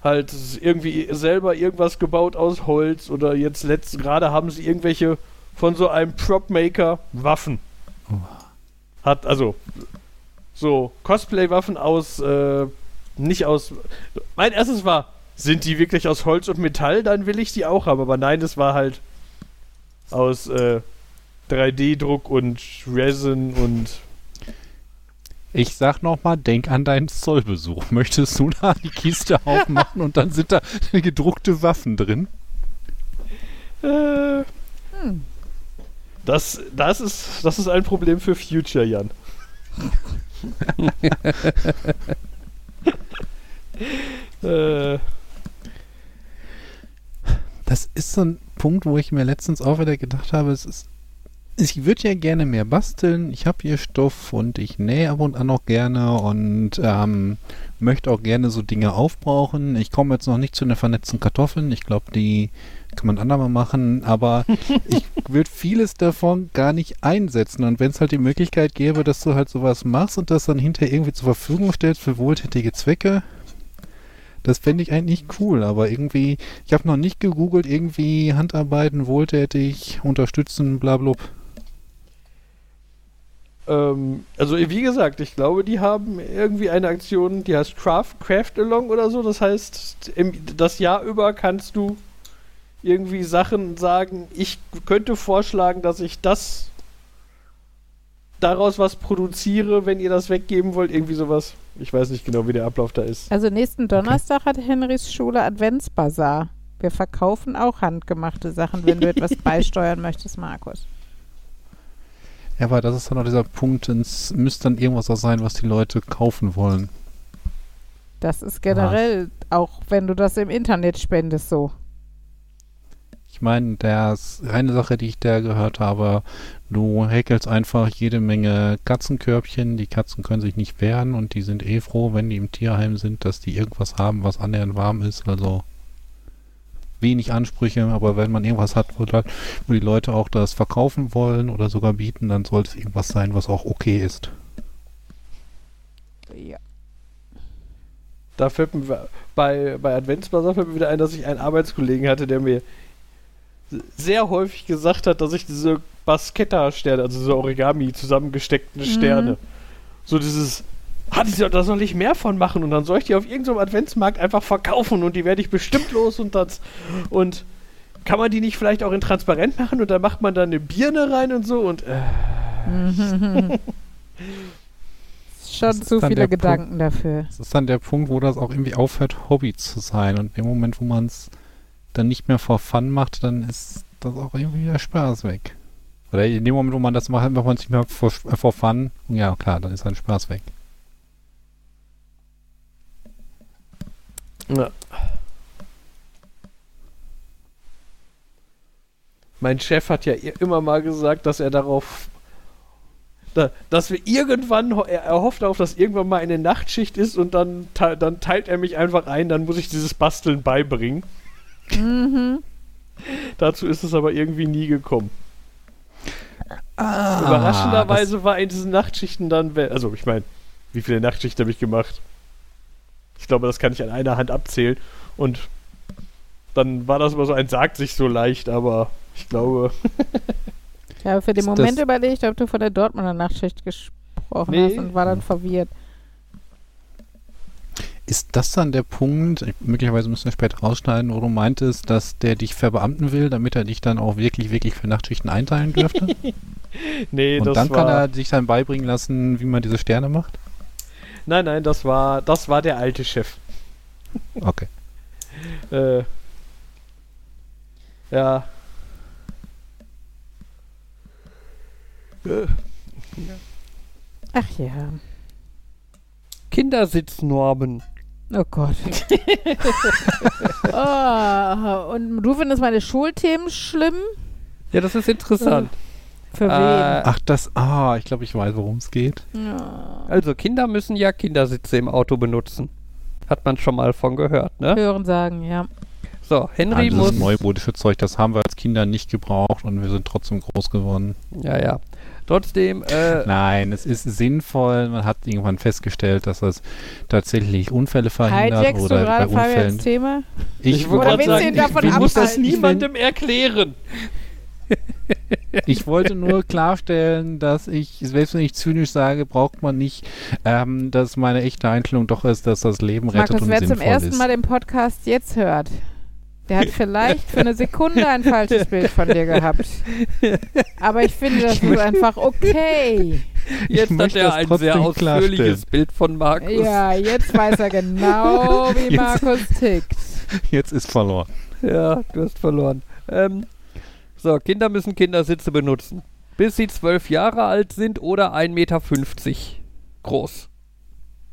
halt irgendwie selber irgendwas gebaut aus Holz oder jetzt letzt gerade haben sie irgendwelche von so einem Prop-Maker Waffen. Hat also so Cosplay-Waffen aus, äh, nicht aus. Mein erstes war, sind die wirklich aus Holz und Metall? Dann will ich die auch haben. Aber nein, das war halt aus äh, 3D-Druck und Resin und ich sag nochmal, denk an deinen Zollbesuch. Möchtest du da die Kiste aufmachen und dann sind da gedruckte Waffen drin? Äh, hm. das, das, ist, das ist ein Problem für Future, Jan. äh. Das ist so ein Punkt, wo ich mir letztens auch wieder gedacht habe, es ist ich würde ja gerne mehr basteln. Ich habe hier Stoff und ich nähe ab und an auch gerne und ähm, möchte auch gerne so Dinge aufbrauchen. Ich komme jetzt noch nicht zu einer vernetzten Kartoffeln. Ich glaube, die kann man andermal machen, aber ich würde vieles davon gar nicht einsetzen. Und wenn es halt die Möglichkeit gäbe, dass du halt sowas machst und das dann hinterher irgendwie zur Verfügung stellst für wohltätige Zwecke, das fände ich eigentlich cool, aber irgendwie, ich habe noch nicht gegoogelt, irgendwie Handarbeiten, wohltätig, unterstützen, blablabla. Ähm, also wie gesagt, ich glaube, die haben irgendwie eine Aktion, die heißt Craft, Craft Along oder so. Das heißt, im, das Jahr über kannst du irgendwie Sachen sagen, ich könnte vorschlagen, dass ich das daraus was produziere, wenn ihr das weggeben wollt, irgendwie sowas. Ich weiß nicht genau, wie der Ablauf da ist. Also nächsten Donnerstag okay. hat Henrys Schule Adventsbazar. Wir verkaufen auch handgemachte Sachen, wenn du etwas beisteuern möchtest, Markus. Ja, aber das ist dann auch dieser Punkt, es müsste dann irgendwas auch sein, was die Leute kaufen wollen. Das ist generell, ah. auch wenn du das im Internet spendest, so. Ich meine, das eine Sache, die ich da gehört habe, du häkelst einfach jede Menge Katzenkörbchen, die Katzen können sich nicht wehren und die sind eh froh, wenn die im Tierheim sind, dass die irgendwas haben, was annähernd warm ist, also wenig Ansprüche, aber wenn man irgendwas hat, wo, da, wo die Leute auch das verkaufen wollen oder sogar bieten, dann sollte es irgendwas sein, was auch okay ist. Ja. Da fällt mir bei, bei Adventsbasar fällt mir wieder ein, dass ich einen Arbeitskollegen hatte, der mir sehr häufig gesagt hat, dass ich diese Basketta-Sterne, also diese Origami zusammengesteckten Sterne, mhm. so dieses hatte ich da soll ich mehr von machen und dann soll ich die auf irgendeinem Adventsmarkt einfach verkaufen und die werde ich bestimmt los und das und kann man die nicht vielleicht auch in transparent machen und dann macht man da eine Birne rein und so und äh. schon zu viele Gedanken Punkt, dafür. Das ist dann der Punkt, wo das auch irgendwie aufhört, Hobby zu sein und im Moment, wo man es dann nicht mehr vor Fun macht, dann ist das auch irgendwie der Spaß weg. Oder in dem Moment, wo man das macht, macht man es nicht mehr vor, vor Fun, ja klar, dann ist ein Spaß weg. Ja. Mein Chef hat ja immer mal gesagt, dass er darauf, dass wir irgendwann, er hofft darauf, dass irgendwann mal eine Nachtschicht ist und dann, dann teilt er mich einfach ein, dann muss ich dieses Basteln beibringen. Mhm. Dazu ist es aber irgendwie nie gekommen. Ah, Überraschenderweise war in diesen Nachtschichten dann, also ich meine, wie viele Nachtschichten habe ich gemacht? Ich glaube, das kann ich an einer Hand abzählen. Und dann war das immer so ein sagt sich so leicht, aber ich glaube. ich habe für den Moment überlegt, ob du von der Dortmunder Nachtschicht gesprochen nee. hast und war dann verwirrt. Ist das dann der Punkt, möglicherweise müssen wir später rausschneiden, wo du meintest, dass der dich verbeamten will, damit er dich dann auch wirklich, wirklich für Nachtschichten einteilen dürfte? nee, Und das dann kann er sich dann beibringen lassen, wie man diese Sterne macht? Nein, nein, das war, das war der alte Chef. Okay. äh, ja. Ach ja. Kindersitznormen. Oh Gott. oh, und du findest meine Schulthemen schlimm? Ja, das ist interessant. Für wen? Äh, Ach, das, ah, ich glaube, ich weiß, worum es geht. Ja. Also, Kinder müssen ja Kindersitze im Auto benutzen. Hat man schon mal von gehört, ne? Hören sagen, ja. So, Henry ah, muss. Das neumodische Zeug, das haben wir als Kinder nicht gebraucht und wir sind trotzdem groß geworden. Ja, ja. Trotzdem. Äh, Nein, es ist sinnvoll. Man hat irgendwann festgestellt, dass das tatsächlich Unfälle verhindert Hijackst oder bei Unfällen. Thema? Ich, ich wollte sagen, davon ich, ich muss das niemandem erklären. ich wollte nur klarstellen, dass ich, selbst wenn ich zynisch sage, braucht man nicht, ähm, dass meine echte Einstellung doch ist, dass das Leben rettet Markus, und wer zum ersten Mal den Podcast jetzt hört, der hat vielleicht für eine Sekunde ein falsches Bild von dir gehabt. Aber ich finde, das ist einfach okay. Jetzt hat er ein sehr ausführliches Bild von Markus. Ja, jetzt weiß er genau, wie jetzt, Markus tickt. Jetzt ist verloren. Ja, du hast verloren. Ähm, so, Kinder müssen Kindersitze benutzen. Bis sie zwölf Jahre alt sind oder 1,50 Meter groß.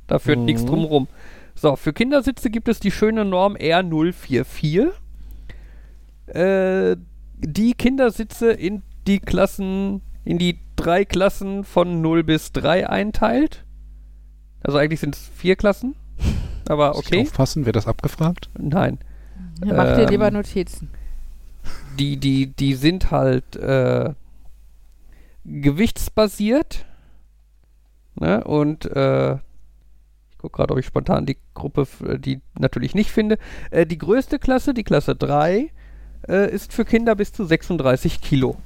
Da führt mhm. nichts drum rum. So, für Kindersitze gibt es die schöne Norm R044 äh, die Kindersitze in die Klassen, in die drei Klassen von 0 bis 3 einteilt. Also eigentlich sind es vier Klassen. Aber okay. Muss ich aufpassen, wird das abgefragt? Nein. Ja, mach dir ähm, lieber Notizen. Die, die, die sind halt äh, gewichtsbasiert. Ne? Und äh, ich gucke gerade, ob ich spontan die Gruppe, die natürlich nicht finde. Äh, die größte Klasse, die Klasse 3, äh, ist für Kinder bis zu 36 Kilo.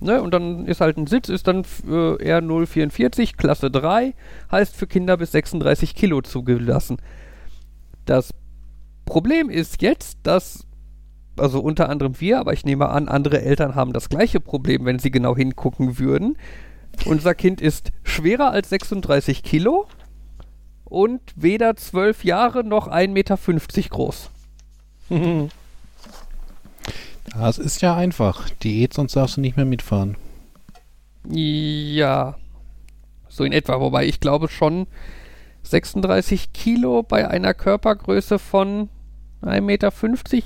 Ne? Und dann ist halt ein Sitz, ist dann äh, R044, Klasse 3, heißt für Kinder bis 36 Kilo zugelassen. Das Problem ist jetzt, dass, also unter anderem wir, aber ich nehme an, andere Eltern haben das gleiche Problem, wenn sie genau hingucken würden. Unser Kind ist schwerer als 36 Kilo und weder 12 Jahre noch 1,50 Meter groß. Das ist ja einfach. Diät, sonst darfst du nicht mehr mitfahren. Ja. So in etwa. Wobei ich glaube schon 36 Kilo bei einer Körpergröße von 1,50 Meter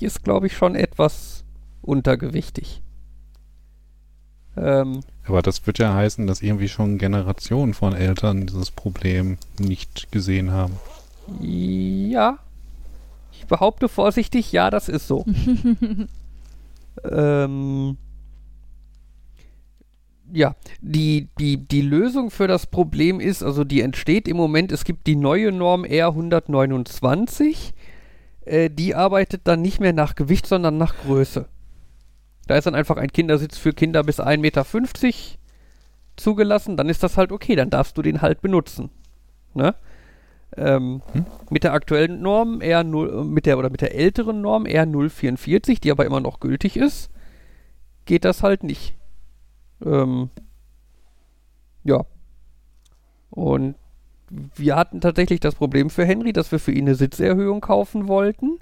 ist, glaube ich, schon etwas untergewichtig. Ähm, Aber das wird ja heißen, dass irgendwie schon Generationen von Eltern dieses Problem nicht gesehen haben. Ja. Ich behaupte vorsichtig, ja, das ist so. Ähm, ja, die, die, die Lösung für das Problem ist, also die entsteht im Moment, es gibt die neue Norm R129, äh, die arbeitet dann nicht mehr nach Gewicht, sondern nach Größe. Da ist dann einfach ein Kindersitz für Kinder bis 1,50 Meter zugelassen, dann ist das halt okay, dann darfst du den halt benutzen. Ne? Ähm, hm? Mit der aktuellen Norm R0, mit der oder mit der älteren Norm R044, die aber immer noch gültig ist, geht das halt nicht. Ähm, ja. Und wir hatten tatsächlich das Problem für Henry, dass wir für ihn eine Sitzerhöhung kaufen wollten.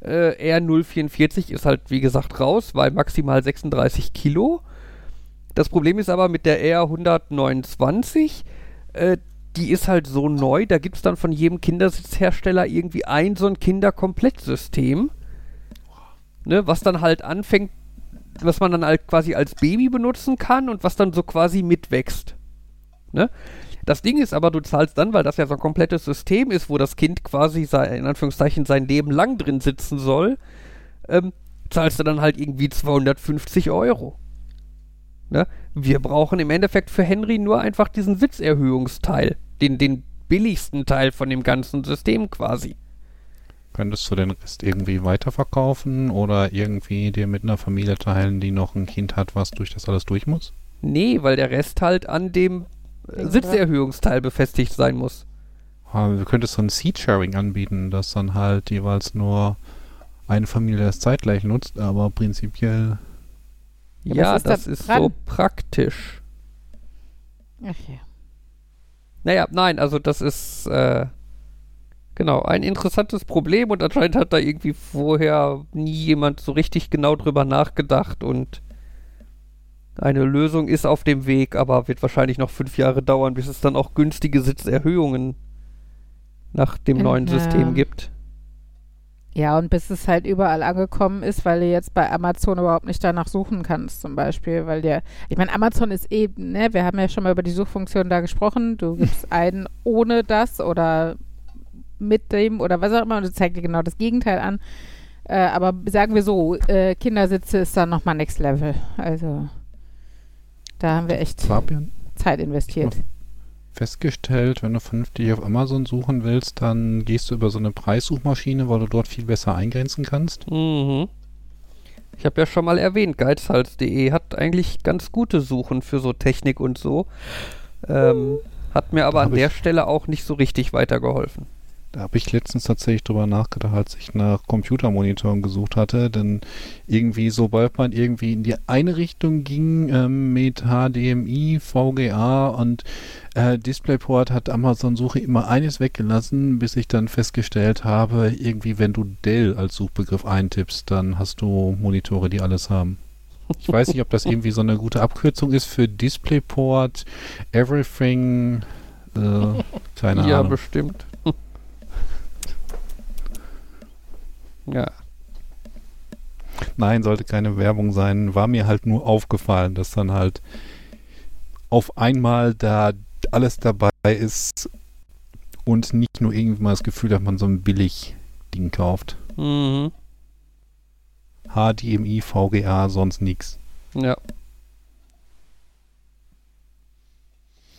Äh, R044 ist halt, wie gesagt, raus, weil maximal 36 Kilo. Das Problem ist aber mit der R129, äh, die ist halt so neu, da gibt es dann von jedem Kindersitzhersteller irgendwie ein so ein Kinderkomplettsystem, ne, was dann halt anfängt, was man dann halt quasi als Baby benutzen kann und was dann so quasi mitwächst. Ne? Das Ding ist aber, du zahlst dann, weil das ja so ein komplettes System ist, wo das Kind quasi sein, in Anführungszeichen sein Leben lang drin sitzen soll, ähm, zahlst du dann halt irgendwie 250 Euro. Ne? Wir brauchen im Endeffekt für Henry nur einfach diesen Sitzerhöhungsteil den, den billigsten Teil von dem ganzen System quasi. Könntest du den Rest irgendwie weiterverkaufen oder irgendwie dir mit einer Familie teilen, die noch ein Kind hat, was durch das alles durch muss? Nee, weil der Rest halt an dem Sitzerhöhungsteil befestigt sein muss. Ah, du könntest so ein Seat-Sharing anbieten, dass dann halt jeweils nur eine Familie das zeitgleich nutzt, aber prinzipiell. Ja, ja ist das ist so praktisch. Ach ja. Naja, nein, also das ist äh, genau ein interessantes Problem und anscheinend hat da irgendwie vorher nie jemand so richtig genau drüber nachgedacht und eine Lösung ist auf dem Weg, aber wird wahrscheinlich noch fünf Jahre dauern, bis es dann auch günstige Sitzerhöhungen nach dem neuen ja. System gibt. Ja, und bis es halt überall angekommen ist, weil du jetzt bei Amazon überhaupt nicht danach suchen kannst, zum Beispiel, weil der, ich meine, Amazon ist eben, ne, wir haben ja schon mal über die Suchfunktion da gesprochen, du gibst einen ohne das oder mit dem oder was auch immer und es zeigt dir genau das Gegenteil an. Äh, aber sagen wir so, äh, Kindersitze ist dann nochmal Next Level, also. Da haben wir echt Fabian, Zeit investiert. Festgestellt, wenn du vernünftig auf Amazon suchen willst, dann gehst du über so eine Preissuchmaschine, weil du dort viel besser eingrenzen kannst. Mhm. Ich habe ja schon mal erwähnt, geizhals.de hat eigentlich ganz gute Suchen für so Technik und so. Ähm, hat mir aber an der Stelle auch nicht so richtig weitergeholfen. Da habe ich letztens tatsächlich drüber nachgedacht, als ich nach Computermonitoren gesucht hatte, denn irgendwie, sobald man irgendwie in die eine Richtung ging ähm, mit HDMI, VGA und äh, DisplayPort, hat Amazon Suche immer eines weggelassen, bis ich dann festgestellt habe, irgendwie, wenn du Dell als Suchbegriff eintippst, dann hast du Monitore, die alles haben. Ich weiß nicht, ob das irgendwie so eine gute Abkürzung ist für DisplayPort, Everything, äh, keine ja, Ahnung. Ja, bestimmt. Ja. Nein, sollte keine Werbung sein. War mir halt nur aufgefallen, dass dann halt auf einmal da alles dabei ist und nicht nur irgendwie mal das Gefühl, dass man so ein billig Ding kauft. Mhm. HDMI, VGA, sonst nichts. Ja.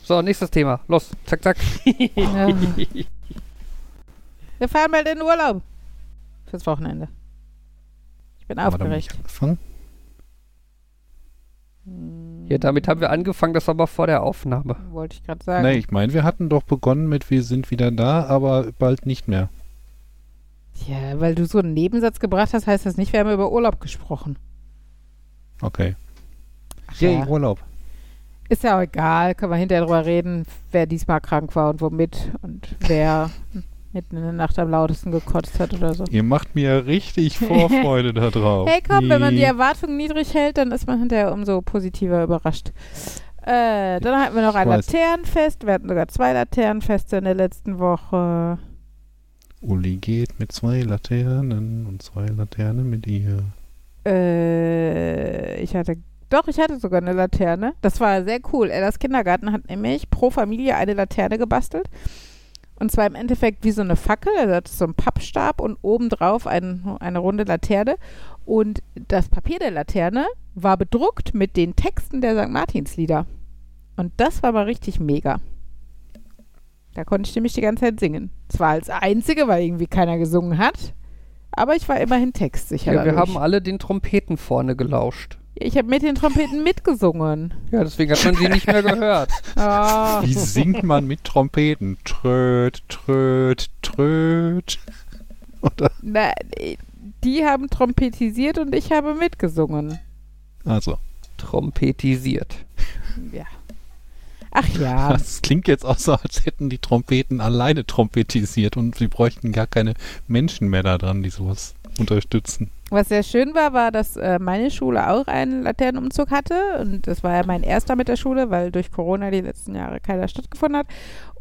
So, nächstes Thema. Los, zack, zack. ja. Wir fahren bald in den Urlaub fürs Wochenende. Ich bin aufgeregt. Ja, damit haben wir angefangen, das war aber vor der Aufnahme. Wollte ich gerade sagen. Nee, ich meine, wir hatten doch begonnen mit Wir sind wieder da, aber bald nicht mehr. Ja, weil du so einen Nebensatz gebracht hast, heißt das nicht, wir haben über Urlaub gesprochen. Okay. Ach, Yay, ja. Urlaub. Ist ja auch egal, können wir hinterher drüber reden, wer diesmal krank war und womit und wer mitten in der Nacht am lautesten gekotzt hat oder so. Ihr macht mir richtig Vorfreude da drauf. Hey komm, wenn man die Erwartungen niedrig hält, dann ist man hinterher umso positiver überrascht. Äh, dann hatten wir noch ich ein weiß. Laternenfest. Wir hatten sogar zwei Laternenfeste in der letzten Woche. Uli geht mit zwei Laternen und zwei Laternen mit ihr. Äh, ich hatte doch, ich hatte sogar eine Laterne. Das war sehr cool. Das Kindergarten hat nämlich pro Familie eine Laterne gebastelt. Und zwar im Endeffekt wie so eine Fackel, also hat so einen Pappstab und obendrauf ein, eine runde Laterne. Und das Papier der Laterne war bedruckt mit den Texten der St. Martinslieder. Und das war mal richtig mega. Da konnte ich nämlich die ganze Zeit singen. Zwar als Einzige, weil irgendwie keiner gesungen hat, aber ich war immerhin textsicher. Ja, wir haben alle den Trompeten vorne gelauscht. Ich habe mit den Trompeten mitgesungen. Ja, deswegen hat man sie nicht mehr gehört. Oh. Wie singt man mit Trompeten? Tröd, tröd, tröd. Oder? Na, die haben trompetisiert und ich habe mitgesungen. Also. Trompetisiert. Ja. Ach ja. Das klingt jetzt auch so, als hätten die Trompeten alleine trompetisiert und sie bräuchten gar keine Menschen mehr da dran, die sowas unterstützen. Was sehr schön war, war, dass äh, meine Schule auch einen Laternenumzug hatte. Und das war ja mein erster mit der Schule, weil durch Corona die letzten Jahre keiner stattgefunden hat.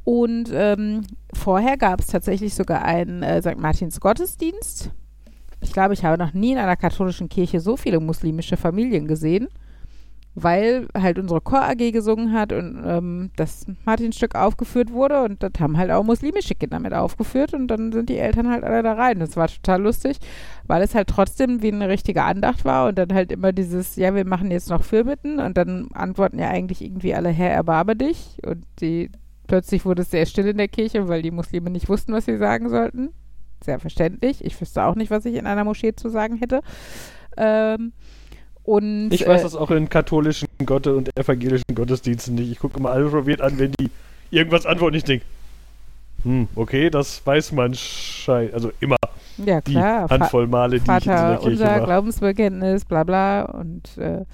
Und ähm, vorher gab es tatsächlich sogar einen äh, St. Martins Gottesdienst. Ich glaube, ich habe noch nie in einer katholischen Kirche so viele muslimische Familien gesehen weil halt unsere Chor AG gesungen hat und ähm, das Martinstück aufgeführt wurde und das haben halt auch muslimische Kinder mit aufgeführt und dann sind die Eltern halt alle da rein. Das war total lustig, weil es halt trotzdem wie eine richtige Andacht war und dann halt immer dieses, ja, wir machen jetzt noch Fürbitten und dann antworten ja eigentlich irgendwie alle, Herr, erbarme dich und die, plötzlich wurde es sehr still in der Kirche, weil die Muslime nicht wussten, was sie sagen sollten. Sehr verständlich. Ich wüsste auch nicht, was ich in einer Moschee zu sagen hätte. Ähm, und, ich weiß äh, das auch in katholischen Gott und evangelischen Gottesdiensten nicht. Ich gucke immer alle probiert an, wenn die irgendwas antworten. Ich denke, hm, okay, das weiß man schein also immer. Ja, klar. Die Handvoll Male, die Vater, ich in der Kirche unser Glaubensbekenntnis, bla bla. Und, äh,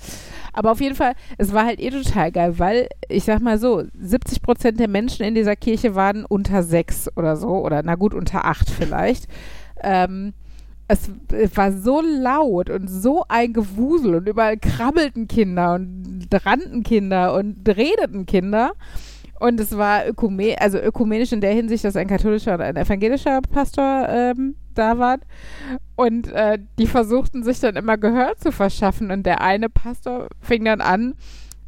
aber auf jeden Fall, es war halt eh total geil, weil, ich sag mal so, 70 Prozent der Menschen in dieser Kirche waren unter sechs oder so, oder na gut, unter acht vielleicht. Ähm, es, war so laut und so ein Gewusel und überall krabbelten Kinder und rannten Kinder und redeten Kinder. Und es war ökumen also ökumenisch in der Hinsicht, dass ein katholischer und ein evangelischer Pastor ähm, da waren. Und äh, die versuchten sich dann immer Gehör zu verschaffen. Und der eine Pastor fing dann an,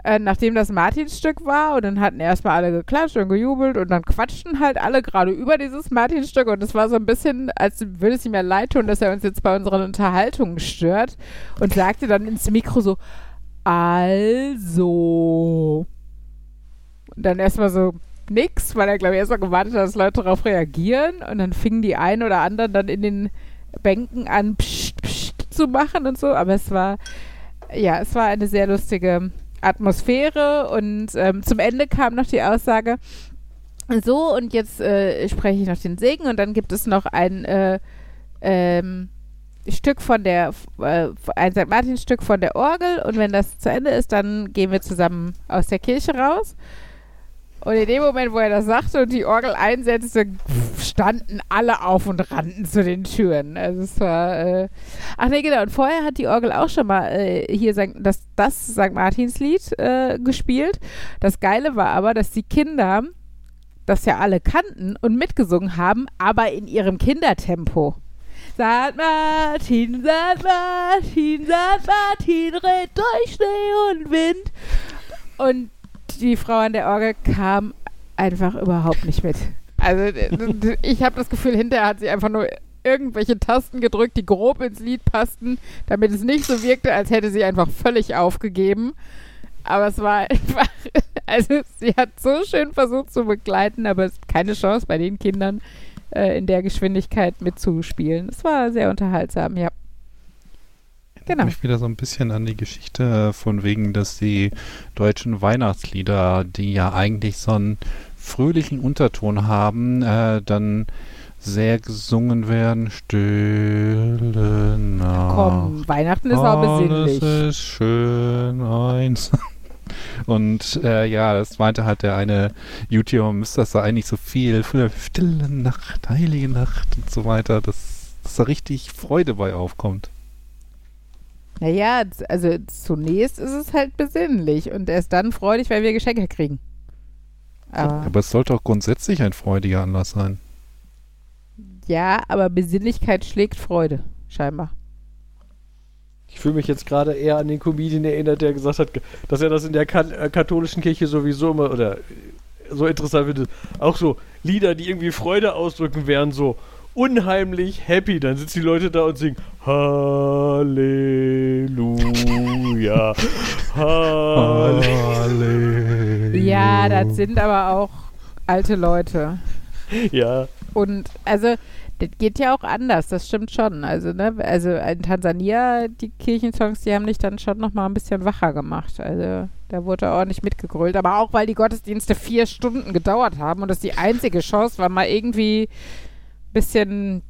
äh, nachdem das Martinsstück war und dann hatten erstmal alle geklatscht und gejubelt und dann quatschten halt alle gerade über dieses Martinsstück und es war so ein bisschen, als würde es ihm ja leid tun, dass er uns jetzt bei unseren Unterhaltungen stört und sagte dann ins Mikro so, also. Und dann erstmal so nix, weil er, glaube ich, erstmal gewartet hat, dass Leute darauf reagieren. Und dann fingen die einen oder anderen dann in den Bänken an, psst, psst zu machen und so. Aber es war, ja, es war eine sehr lustige Atmosphäre. Und ähm, zum Ende kam noch die Aussage, so, und jetzt äh, spreche ich noch den Segen und dann gibt es noch ein äh, ähm, Stück von der, äh, ein St. Martin-Stück von der Orgel und wenn das zu Ende ist, dann gehen wir zusammen aus der Kirche raus. Und in dem Moment, wo er das sagte und die Orgel einsetzte, standen alle auf und rannten zu den Türen. Also es war, äh ach nee, genau. Und vorher hat die Orgel auch schon mal äh, hier das, das St. Martinslied äh, gespielt. Das Geile war aber, dass die Kinder das ja alle kannten und mitgesungen haben, aber in ihrem Kindertempo. St. Martin, St. Martin, St. Martin, rennt durch Schnee und Wind. Und die Frau an der Orgel kam einfach überhaupt nicht mit. Also ich habe das Gefühl, hinterher hat sie einfach nur irgendwelche Tasten gedrückt, die grob ins Lied passten, damit es nicht so wirkte, als hätte sie einfach völlig aufgegeben. Aber es war einfach, also sie hat so schön versucht zu begleiten, aber es ist keine Chance bei den Kindern äh, in der Geschwindigkeit mitzuspielen. Es war sehr unterhaltsam, ja. Genau. mich wieder so ein bisschen an die Geschichte von wegen, dass die deutschen Weihnachtslieder, die ja eigentlich so einen fröhlichen Unterton haben, äh, dann sehr gesungen werden. Stille Nacht. Komm, Weihnachten ist auch besinnlich. Alles ist schön eins. Und äh, ja, das meinte halt der eine YouTuber, müsste das da eigentlich so viel, stille Nacht, heilige Nacht und so weiter, dass, dass da richtig Freude bei aufkommt. Naja, also zunächst ist es halt besinnlich und erst dann freudig, weil wir Geschenke kriegen. Aber, aber es sollte auch grundsätzlich ein freudiger Anlass sein. Ja, aber Besinnlichkeit schlägt Freude, scheinbar. Ich fühle mich jetzt gerade eher an den Comedian erinnert, der gesagt hat, dass er das in der äh, katholischen Kirche sowieso immer oder so interessant findet. Auch so Lieder, die irgendwie Freude ausdrücken, wären so unheimlich happy. Dann sitzen die Leute da und singen Halleluja. Halleluja. Ja, das sind aber auch alte Leute. Ja. Und also das geht ja auch anders, das stimmt schon. Also, ne, also in Tansania, die Kirchensongs, die haben dich dann schon nochmal ein bisschen wacher gemacht. Also da wurde ordentlich mitgegrölt. Aber auch, weil die Gottesdienste vier Stunden gedauert haben und das die einzige Chance war, mal irgendwie bisschen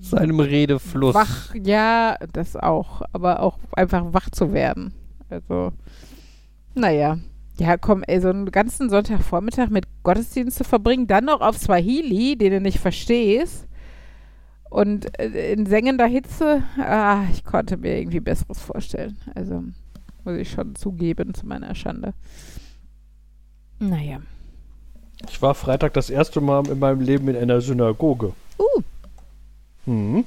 seinem Redefluss. Wach, ja, das auch. Aber auch einfach wach zu werden. Also, naja. Ja, komm, ey, so einen ganzen Sonntagvormittag mit Gottesdienst zu verbringen, dann noch auf Swahili, den du nicht verstehst, und äh, in sengender Hitze, ah, ich konnte mir irgendwie Besseres vorstellen. Also muss ich schon zugeben, zu meiner Schande. Naja. Ich war Freitag das erste Mal in meinem Leben in einer Synagoge. Uh. Mhm.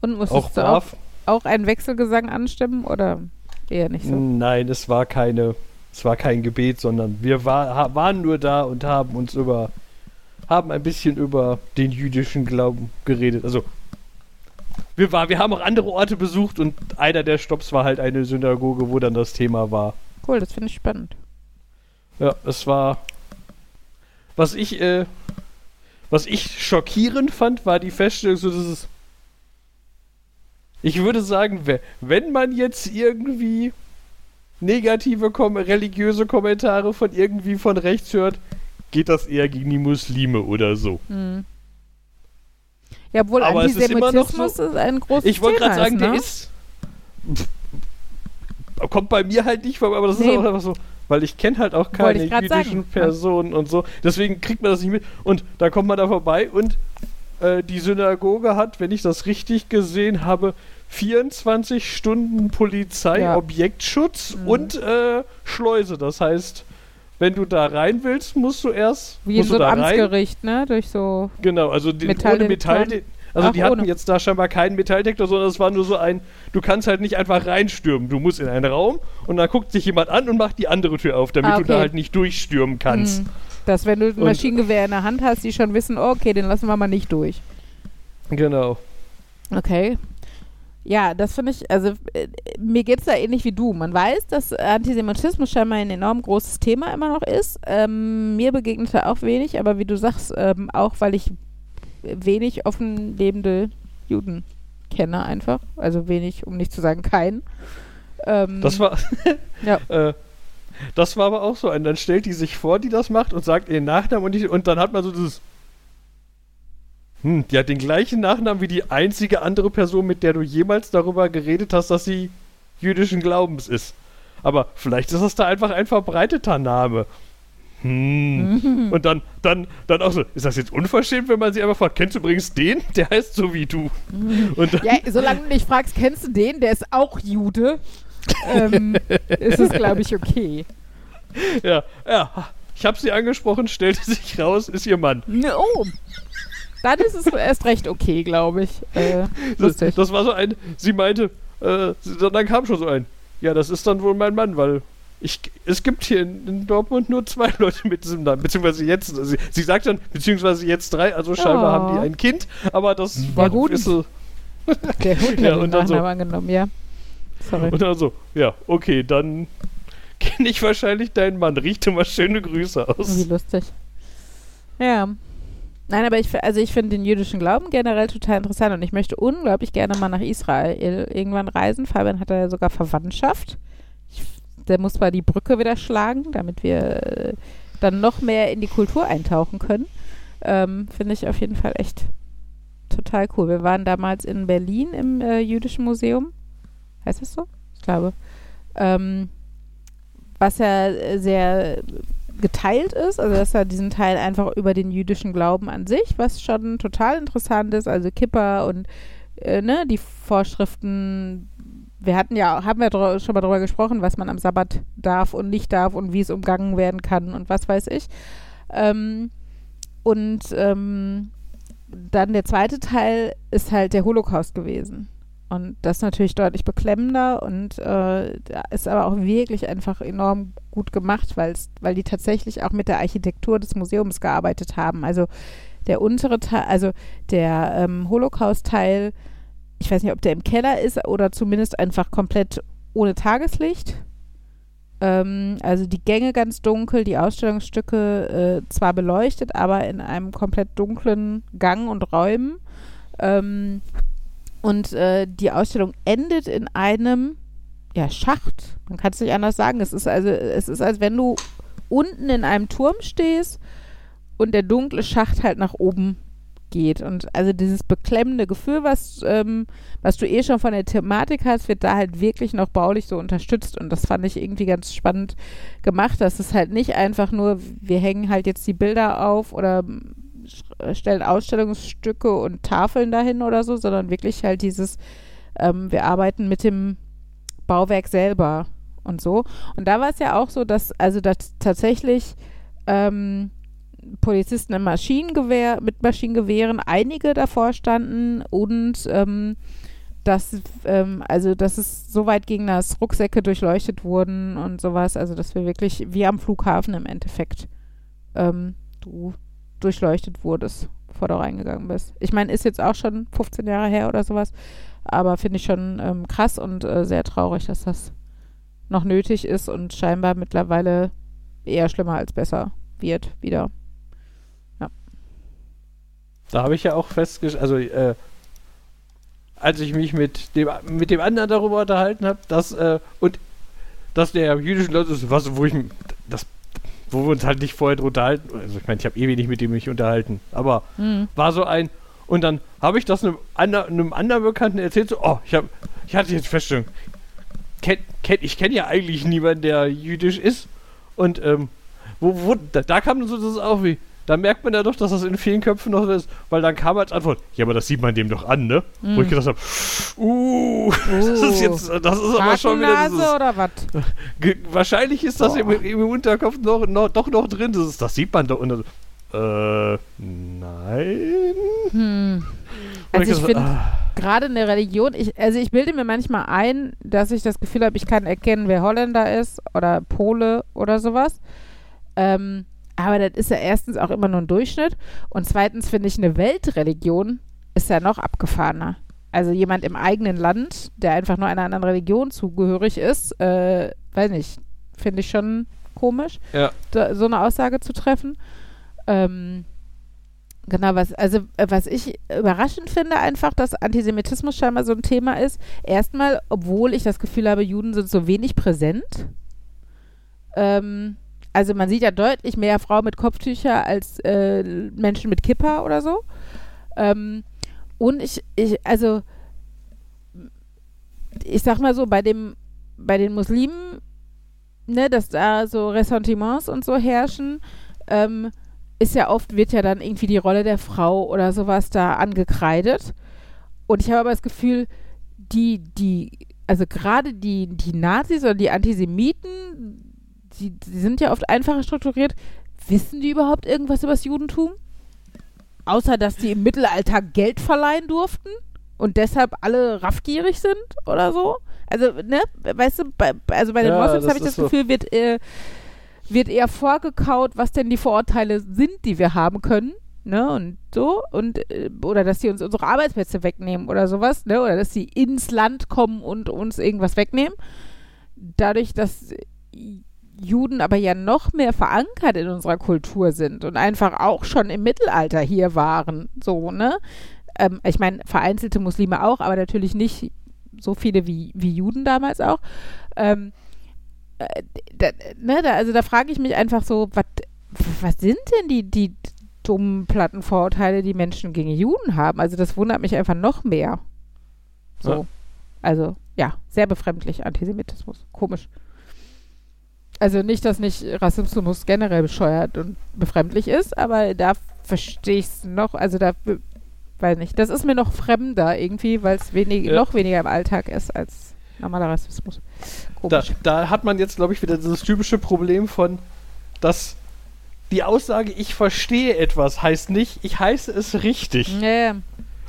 Und musstest auch du auch, auch einen Wechselgesang anstimmen oder eher nicht so? Nein, es war keine, es war kein Gebet, sondern wir war, waren nur da und haben uns über haben ein bisschen über den jüdischen Glauben geredet. Also, wir, war, wir haben auch andere Orte besucht und einer der Stops war halt eine Synagoge, wo dann das Thema war. Cool, das finde ich spannend. Ja, es war. Was ich, äh, was ich schockierend fand, war die Feststellung, so dass es. Ich würde sagen, wenn man jetzt irgendwie negative kom religiöse Kommentare von irgendwie von rechts hört, geht das eher gegen die Muslime oder so. Hm. Ja, obwohl Aber Antisemitismus ist, so, ist, ein großes Ich wollte gerade sagen, ne? der ist. Pff, kommt bei mir halt nicht vor, aber das nee. ist auch einfach so. Weil ich kenne halt auch keine jüdischen. Personen und so. Deswegen kriegt man das nicht mit. Und da kommt man da vorbei und äh, die Synagoge hat, wenn ich das richtig gesehen habe, 24 Stunden Polizei, ja. Objektschutz mhm. und äh, Schleuse. Das heißt, wenn du da rein willst, musst du erst. Wie in so ein Amtsgericht, ne? Durch so. Genau, also die, ohne Metall. Also Ach, die hatten ohne. jetzt da scheinbar keinen Metalldetektor, sondern es war nur so ein, du kannst halt nicht einfach reinstürmen. Du musst in einen Raum und dann guckt sich jemand an und macht die andere Tür auf, damit ah, okay. du da halt nicht durchstürmen kannst. Hm. Dass wenn du ein Maschinengewehr in der Hand hast, die schon wissen, oh, okay, den lassen wir mal nicht durch. Genau. Okay. Ja, das finde ich, also äh, mir geht es da ähnlich wie du. Man weiß, dass Antisemitismus scheinbar ein enorm großes Thema immer noch ist. Ähm, mir begegnet er auch wenig, aber wie du sagst, ähm, auch weil ich wenig offen lebende Juden kenne einfach. Also wenig, um nicht zu sagen keinen. Ähm, das war. ja. äh, das war aber auch so ein. Dann stellt die sich vor, die das macht und sagt ihren Nachnamen und, die, und dann hat man so dieses. Hm, die hat den gleichen Nachnamen wie die einzige andere Person, mit der du jemals darüber geredet hast, dass sie jüdischen Glaubens ist. Aber vielleicht ist das da einfach ein verbreiteter Name. Hm. Und dann, dann, dann auch so, ist das jetzt unverschämt, wenn man sie einfach fragt, kennst du übrigens den? Der heißt so wie du. Und dann, ja, solange du nicht fragst, kennst du den? Der ist auch Jude. ähm, ist es, glaube ich, okay. Ja, ja. Ich habe sie angesprochen, stellte sich raus, ist ihr Mann. Oh. Dann ist es erst recht okay, glaube ich. Äh, das, das, war so ein, sie meinte, äh, dann kam schon so ein, ja, das ist dann wohl mein Mann, weil ich, es gibt hier in, in, Dortmund nur zwei Leute mit diesem Namen, beziehungsweise jetzt, sie, sie sagt dann, beziehungsweise jetzt drei, also scheinbar oh. haben die ein Kind, aber das Der war Hund. so. Der Hund ja, und dann so, angenommen, ja. Sorry. Und dann so, ja, okay, dann kenne ich wahrscheinlich deinen Mann. Richte mal schöne Grüße aus. Wie lustig. Ja. Nein, aber ich, also ich finde den jüdischen Glauben generell total interessant und ich möchte unglaublich gerne mal nach Israel irgendwann reisen. Fabian hat da ja sogar Verwandtschaft der muss mal die Brücke wieder schlagen, damit wir äh, dann noch mehr in die Kultur eintauchen können. Ähm, Finde ich auf jeden Fall echt total cool. Wir waren damals in Berlin im äh, Jüdischen Museum. Heißt das so? Ich glaube. Ähm, was ja sehr geteilt ist, also dass er diesen Teil einfach über den jüdischen Glauben an sich, was schon total interessant ist, also Kippa und äh, ne, die Vorschriften wir hatten ja, haben wir schon mal darüber gesprochen, was man am Sabbat darf und nicht darf und wie es umgangen werden kann und was weiß ich. Ähm, und ähm, dann der zweite Teil ist halt der Holocaust gewesen. Und das ist natürlich deutlich beklemmender und äh, ist aber auch wirklich einfach enorm gut gemacht, weil die tatsächlich auch mit der Architektur des Museums gearbeitet haben. Also der untere Teil, also der ähm, Holocaust-Teil ich weiß nicht, ob der im Keller ist oder zumindest einfach komplett ohne Tageslicht. Ähm, also die Gänge ganz dunkel, die Ausstellungsstücke äh, zwar beleuchtet, aber in einem komplett dunklen Gang und Räumen. Ähm, und äh, die Ausstellung endet in einem ja, Schacht. Man kann es nicht anders sagen. Es ist also, es ist, als wenn du unten in einem Turm stehst und der dunkle Schacht halt nach oben geht. Und also dieses beklemmende Gefühl, was, ähm, was du eh schon von der Thematik hast, wird da halt wirklich noch baulich so unterstützt. Und das fand ich irgendwie ganz spannend gemacht, dass es halt nicht einfach nur, wir hängen halt jetzt die Bilder auf oder stellen Ausstellungsstücke und Tafeln dahin oder so, sondern wirklich halt dieses, ähm, wir arbeiten mit dem Bauwerk selber und so. Und da war es ja auch so, dass also dass tatsächlich ähm, Polizisten im Maschinengewehr, mit Maschinengewehren, einige davor standen und ähm, dass, ähm, also dass es so weit ging, dass Rucksäcke durchleuchtet wurden und sowas, also dass wir wirklich wie am Flughafen im Endeffekt ähm, du durchleuchtet wurdest, bevor du reingegangen bist. Ich meine, ist jetzt auch schon 15 Jahre her oder sowas, aber finde ich schon ähm, krass und äh, sehr traurig, dass das noch nötig ist und scheinbar mittlerweile eher schlimmer als besser wird wieder. Da habe ich ja auch festgestellt, also äh, als ich mich mit dem, mit dem anderen darüber unterhalten habe, dass äh, und dass der jüdische Leute ist, was, wo ich das, wo wir uns halt nicht vorher drunter halten, also ich meine, ich habe ewig nicht mit dem mich unterhalten, aber mhm. war so ein und dann habe ich das einem, einem anderen Bekannten erzählt, so, oh, ich habe, ich hatte jetzt Feststellung, kenn, kenn, ich kenne ja eigentlich niemanden, der jüdisch ist und ähm, wo, wo, da, da kam so das auch wie, da merkt man ja doch, dass das in vielen Köpfen noch ist, weil dann kam als Antwort, ja, aber das sieht man dem doch an, ne? Mm. Wo ich gedacht habe, uh, das ist jetzt, das ist aber schon wieder. Dieses, oder was? Wahrscheinlich ist das im, im, Unterkopf noch, noch, doch noch drin, das, ist, das sieht man doch. Und äh, nein. Hm. Also ich, ich finde, ah. gerade in der Religion, ich, also ich bilde mir manchmal ein, dass ich das Gefühl habe, ich kann erkennen, wer Holländer ist oder Pole oder sowas. Ähm, aber das ist ja erstens auch immer nur ein Durchschnitt. Und zweitens finde ich, eine Weltreligion ist ja noch abgefahrener. also jemand im eigenen Land, der einfach nur einer anderen Religion zugehörig ist, äh, weiß nicht, finde ich schon komisch, ja. da, so eine Aussage zu treffen. Ähm, genau, was, also äh, was ich überraschend finde, einfach, dass Antisemitismus scheinbar so ein Thema ist. Erstmal, obwohl ich das Gefühl habe, Juden sind so wenig präsent. Ähm, also man sieht ja deutlich mehr Frauen mit Kopftücher als äh, Menschen mit Kippa oder so. Ähm, und ich, ich, also ich sag mal so, bei dem, bei den Muslimen, ne, dass da so Ressentiments und so herrschen, ähm, ist ja oft, wird ja dann irgendwie die Rolle der Frau oder sowas da angekreidet. Und ich habe aber das Gefühl, die, die, also gerade die, die Nazis oder die Antisemiten, die, die sind ja oft einfacher strukturiert. Wissen die überhaupt irgendwas über das Judentum? Außer, dass die im Mittelalter Geld verleihen durften und deshalb alle raffgierig sind oder so. Also, ne, weißt du, bei, also bei den ja, Moslems habe ich das so. Gefühl, wird, äh, wird eher vorgekaut, was denn die Vorurteile sind, die wir haben können. Ne, und so, und, äh, oder dass sie uns unsere Arbeitsplätze wegnehmen oder sowas, ne, oder dass sie ins Land kommen und uns irgendwas wegnehmen. Dadurch, dass Juden aber ja noch mehr verankert in unserer Kultur sind und einfach auch schon im Mittelalter hier waren. So, ne? Ähm, ich meine, vereinzelte Muslime auch, aber natürlich nicht so viele wie, wie Juden damals auch. Ähm, äh, da, ne, da, also da frage ich mich einfach so, was sind denn die, die dummen Plattenvorurteile, die Menschen gegen Juden haben? Also das wundert mich einfach noch mehr. So. Ja. Also, ja, sehr befremdlich, Antisemitismus. Komisch. Also nicht, dass nicht Rassismus generell bescheuert und befremdlich ist, aber da verstehe ich es noch, also da weiß nicht, das ist mir noch fremder irgendwie, weil es wenig, ja. noch weniger im Alltag ist als normaler Rassismus. Da, da, hat man jetzt, glaube ich, wieder dieses typische Problem von, dass die Aussage, ich verstehe etwas, heißt nicht, ich heiße es richtig. Ja.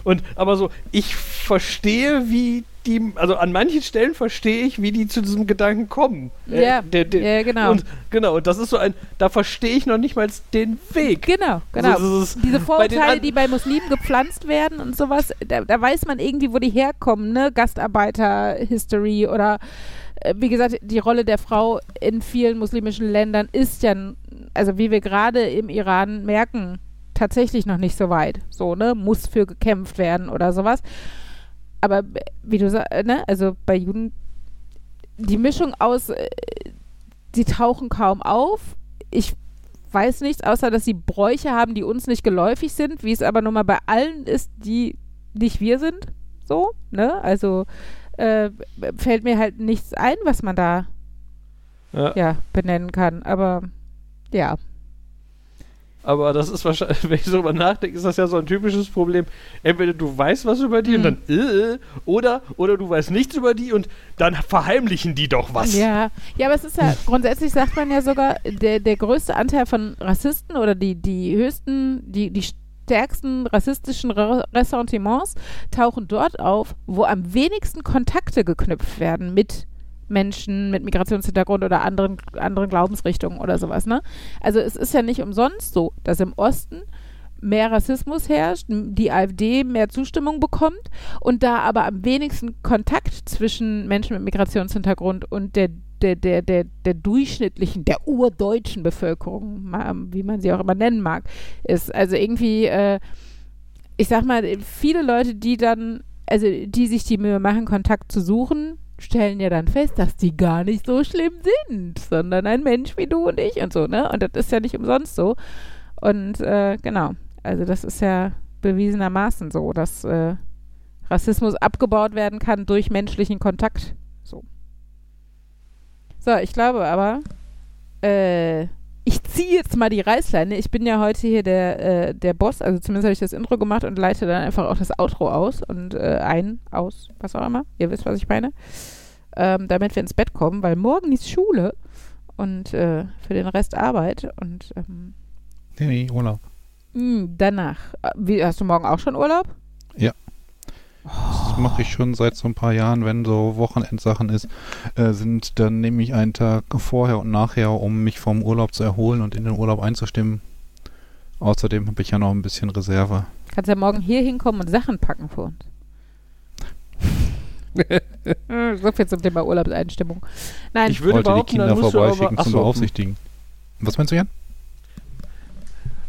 Und aber so, ich verstehe, wie die, also an manchen Stellen verstehe ich, wie die zu diesem Gedanken kommen. Äh, ja, der, der, ja genau. Und, genau, und das ist so ein, da verstehe ich noch nicht mal den Weg. Genau, genau. Also, Diese Vorurteile, die bei Muslimen gepflanzt werden und sowas, da, da, weiß man irgendwie, wo die herkommen, ne? Gastarbeiter-History oder äh, wie gesagt, die Rolle der Frau in vielen muslimischen Ländern ist ja, also wie wir gerade im Iran merken, tatsächlich noch nicht so weit. So, ne? Muss für gekämpft werden oder sowas aber wie du sagst, ne, also bei Juden, die Mischung aus, äh, sie tauchen kaum auf. Ich weiß nichts, außer dass sie Bräuche haben, die uns nicht geläufig sind, wie es aber nun mal bei allen ist, die nicht wir sind. So, ne? Also äh, fällt mir halt nichts ein, was man da ja. ja benennen kann. Aber ja. Aber das ist wahrscheinlich, wenn ich so drüber nachdenke, ist das ja so ein typisches Problem. Entweder du weißt was über die mhm. und dann äh, oder oder du weißt nichts über die und dann verheimlichen die doch was. Ja, ja, aber es ist ja grundsätzlich sagt man ja sogar, der, der größte Anteil von Rassisten oder die, die höchsten, die, die stärksten rassistischen Ressentiments tauchen dort auf, wo am wenigsten Kontakte geknüpft werden mit Menschen mit Migrationshintergrund oder anderen, anderen Glaubensrichtungen oder sowas. Ne? Also es ist ja nicht umsonst so, dass im Osten mehr Rassismus herrscht, die AfD mehr Zustimmung bekommt und da aber am wenigsten Kontakt zwischen Menschen mit Migrationshintergrund und der, der, der, der, der durchschnittlichen, der urdeutschen Bevölkerung, wie man sie auch immer nennen mag, ist. Also irgendwie, äh, ich sag mal, viele Leute, die dann, also die sich die Mühe machen, Kontakt zu suchen, stellen ja dann fest, dass die gar nicht so schlimm sind, sondern ein Mensch wie du und ich und so, ne? Und das ist ja nicht umsonst so. Und äh, genau, also das ist ja bewiesenermaßen so, dass äh, Rassismus abgebaut werden kann durch menschlichen Kontakt. So. So, ich glaube aber, äh, ich ziehe jetzt mal die Reißleine. Ich bin ja heute hier der, äh, der Boss, also zumindest habe ich das Intro gemacht und leite dann einfach auch das Outro aus und äh, ein, aus, was auch immer. Ihr wisst, was ich meine. Ähm, damit wir ins Bett kommen, weil morgen ist Schule und äh, für den Rest Arbeit und ähm, nee, Urlaub. Mh, hm, danach. Äh, wie, hast du morgen auch schon Urlaub? Ja. Das mache ich schon seit so ein paar Jahren, wenn so Wochenendsachen ist, äh, sind, dann nehme ich einen Tag vorher und nachher, um mich vom Urlaub zu erholen und in den Urlaub einzustimmen. Außerdem habe ich ja noch ein bisschen Reserve. Kannst ja morgen hier hinkommen und Sachen packen für uns. so viel zum Thema Urlaubseinstimmung. Nein, ich würde wollte die Kinder vorbeischicken zum Beaufsichtigen. Was meinst du, Jan?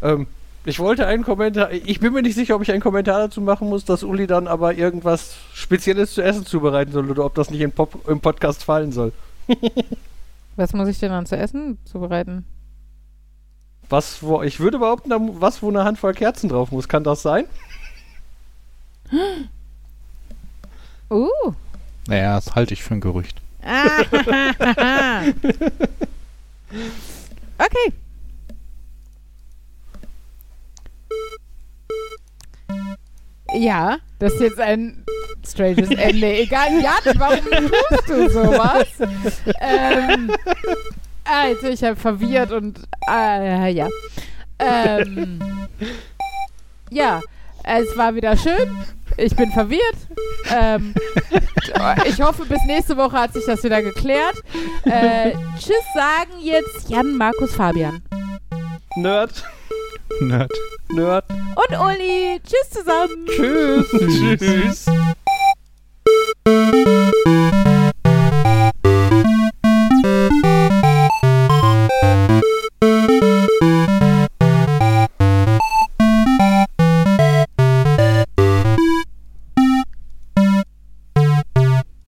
Ähm, ich wollte einen Kommentar. Ich bin mir nicht sicher, ob ich einen Kommentar dazu machen muss, dass Uli dann aber irgendwas Spezielles zu essen zubereiten soll oder ob das nicht Pop, im Podcast fallen soll. was muss ich denn dann zu essen zubereiten? Was, wo, ich würde behaupten, was, wo eine Handvoll Kerzen drauf muss. Kann das sein? Uh. Naja, das halte ich für ein Gerücht. okay. Ja, das ist jetzt ein stranges Ende. Egal, Jan, warum tust du sowas? ähm, also, ich habe verwirrt und äh, ja. Ähm, ja, es war wieder schön. Ich bin verwirrt. Ähm, ich hoffe, bis nächste Woche hat sich das wieder geklärt. Äh, tschüss sagen jetzt Jan, Markus, Fabian. Nerd. Nerd. Nerd. Und Uli. Tschüss zusammen. Tschüss. Tschüss.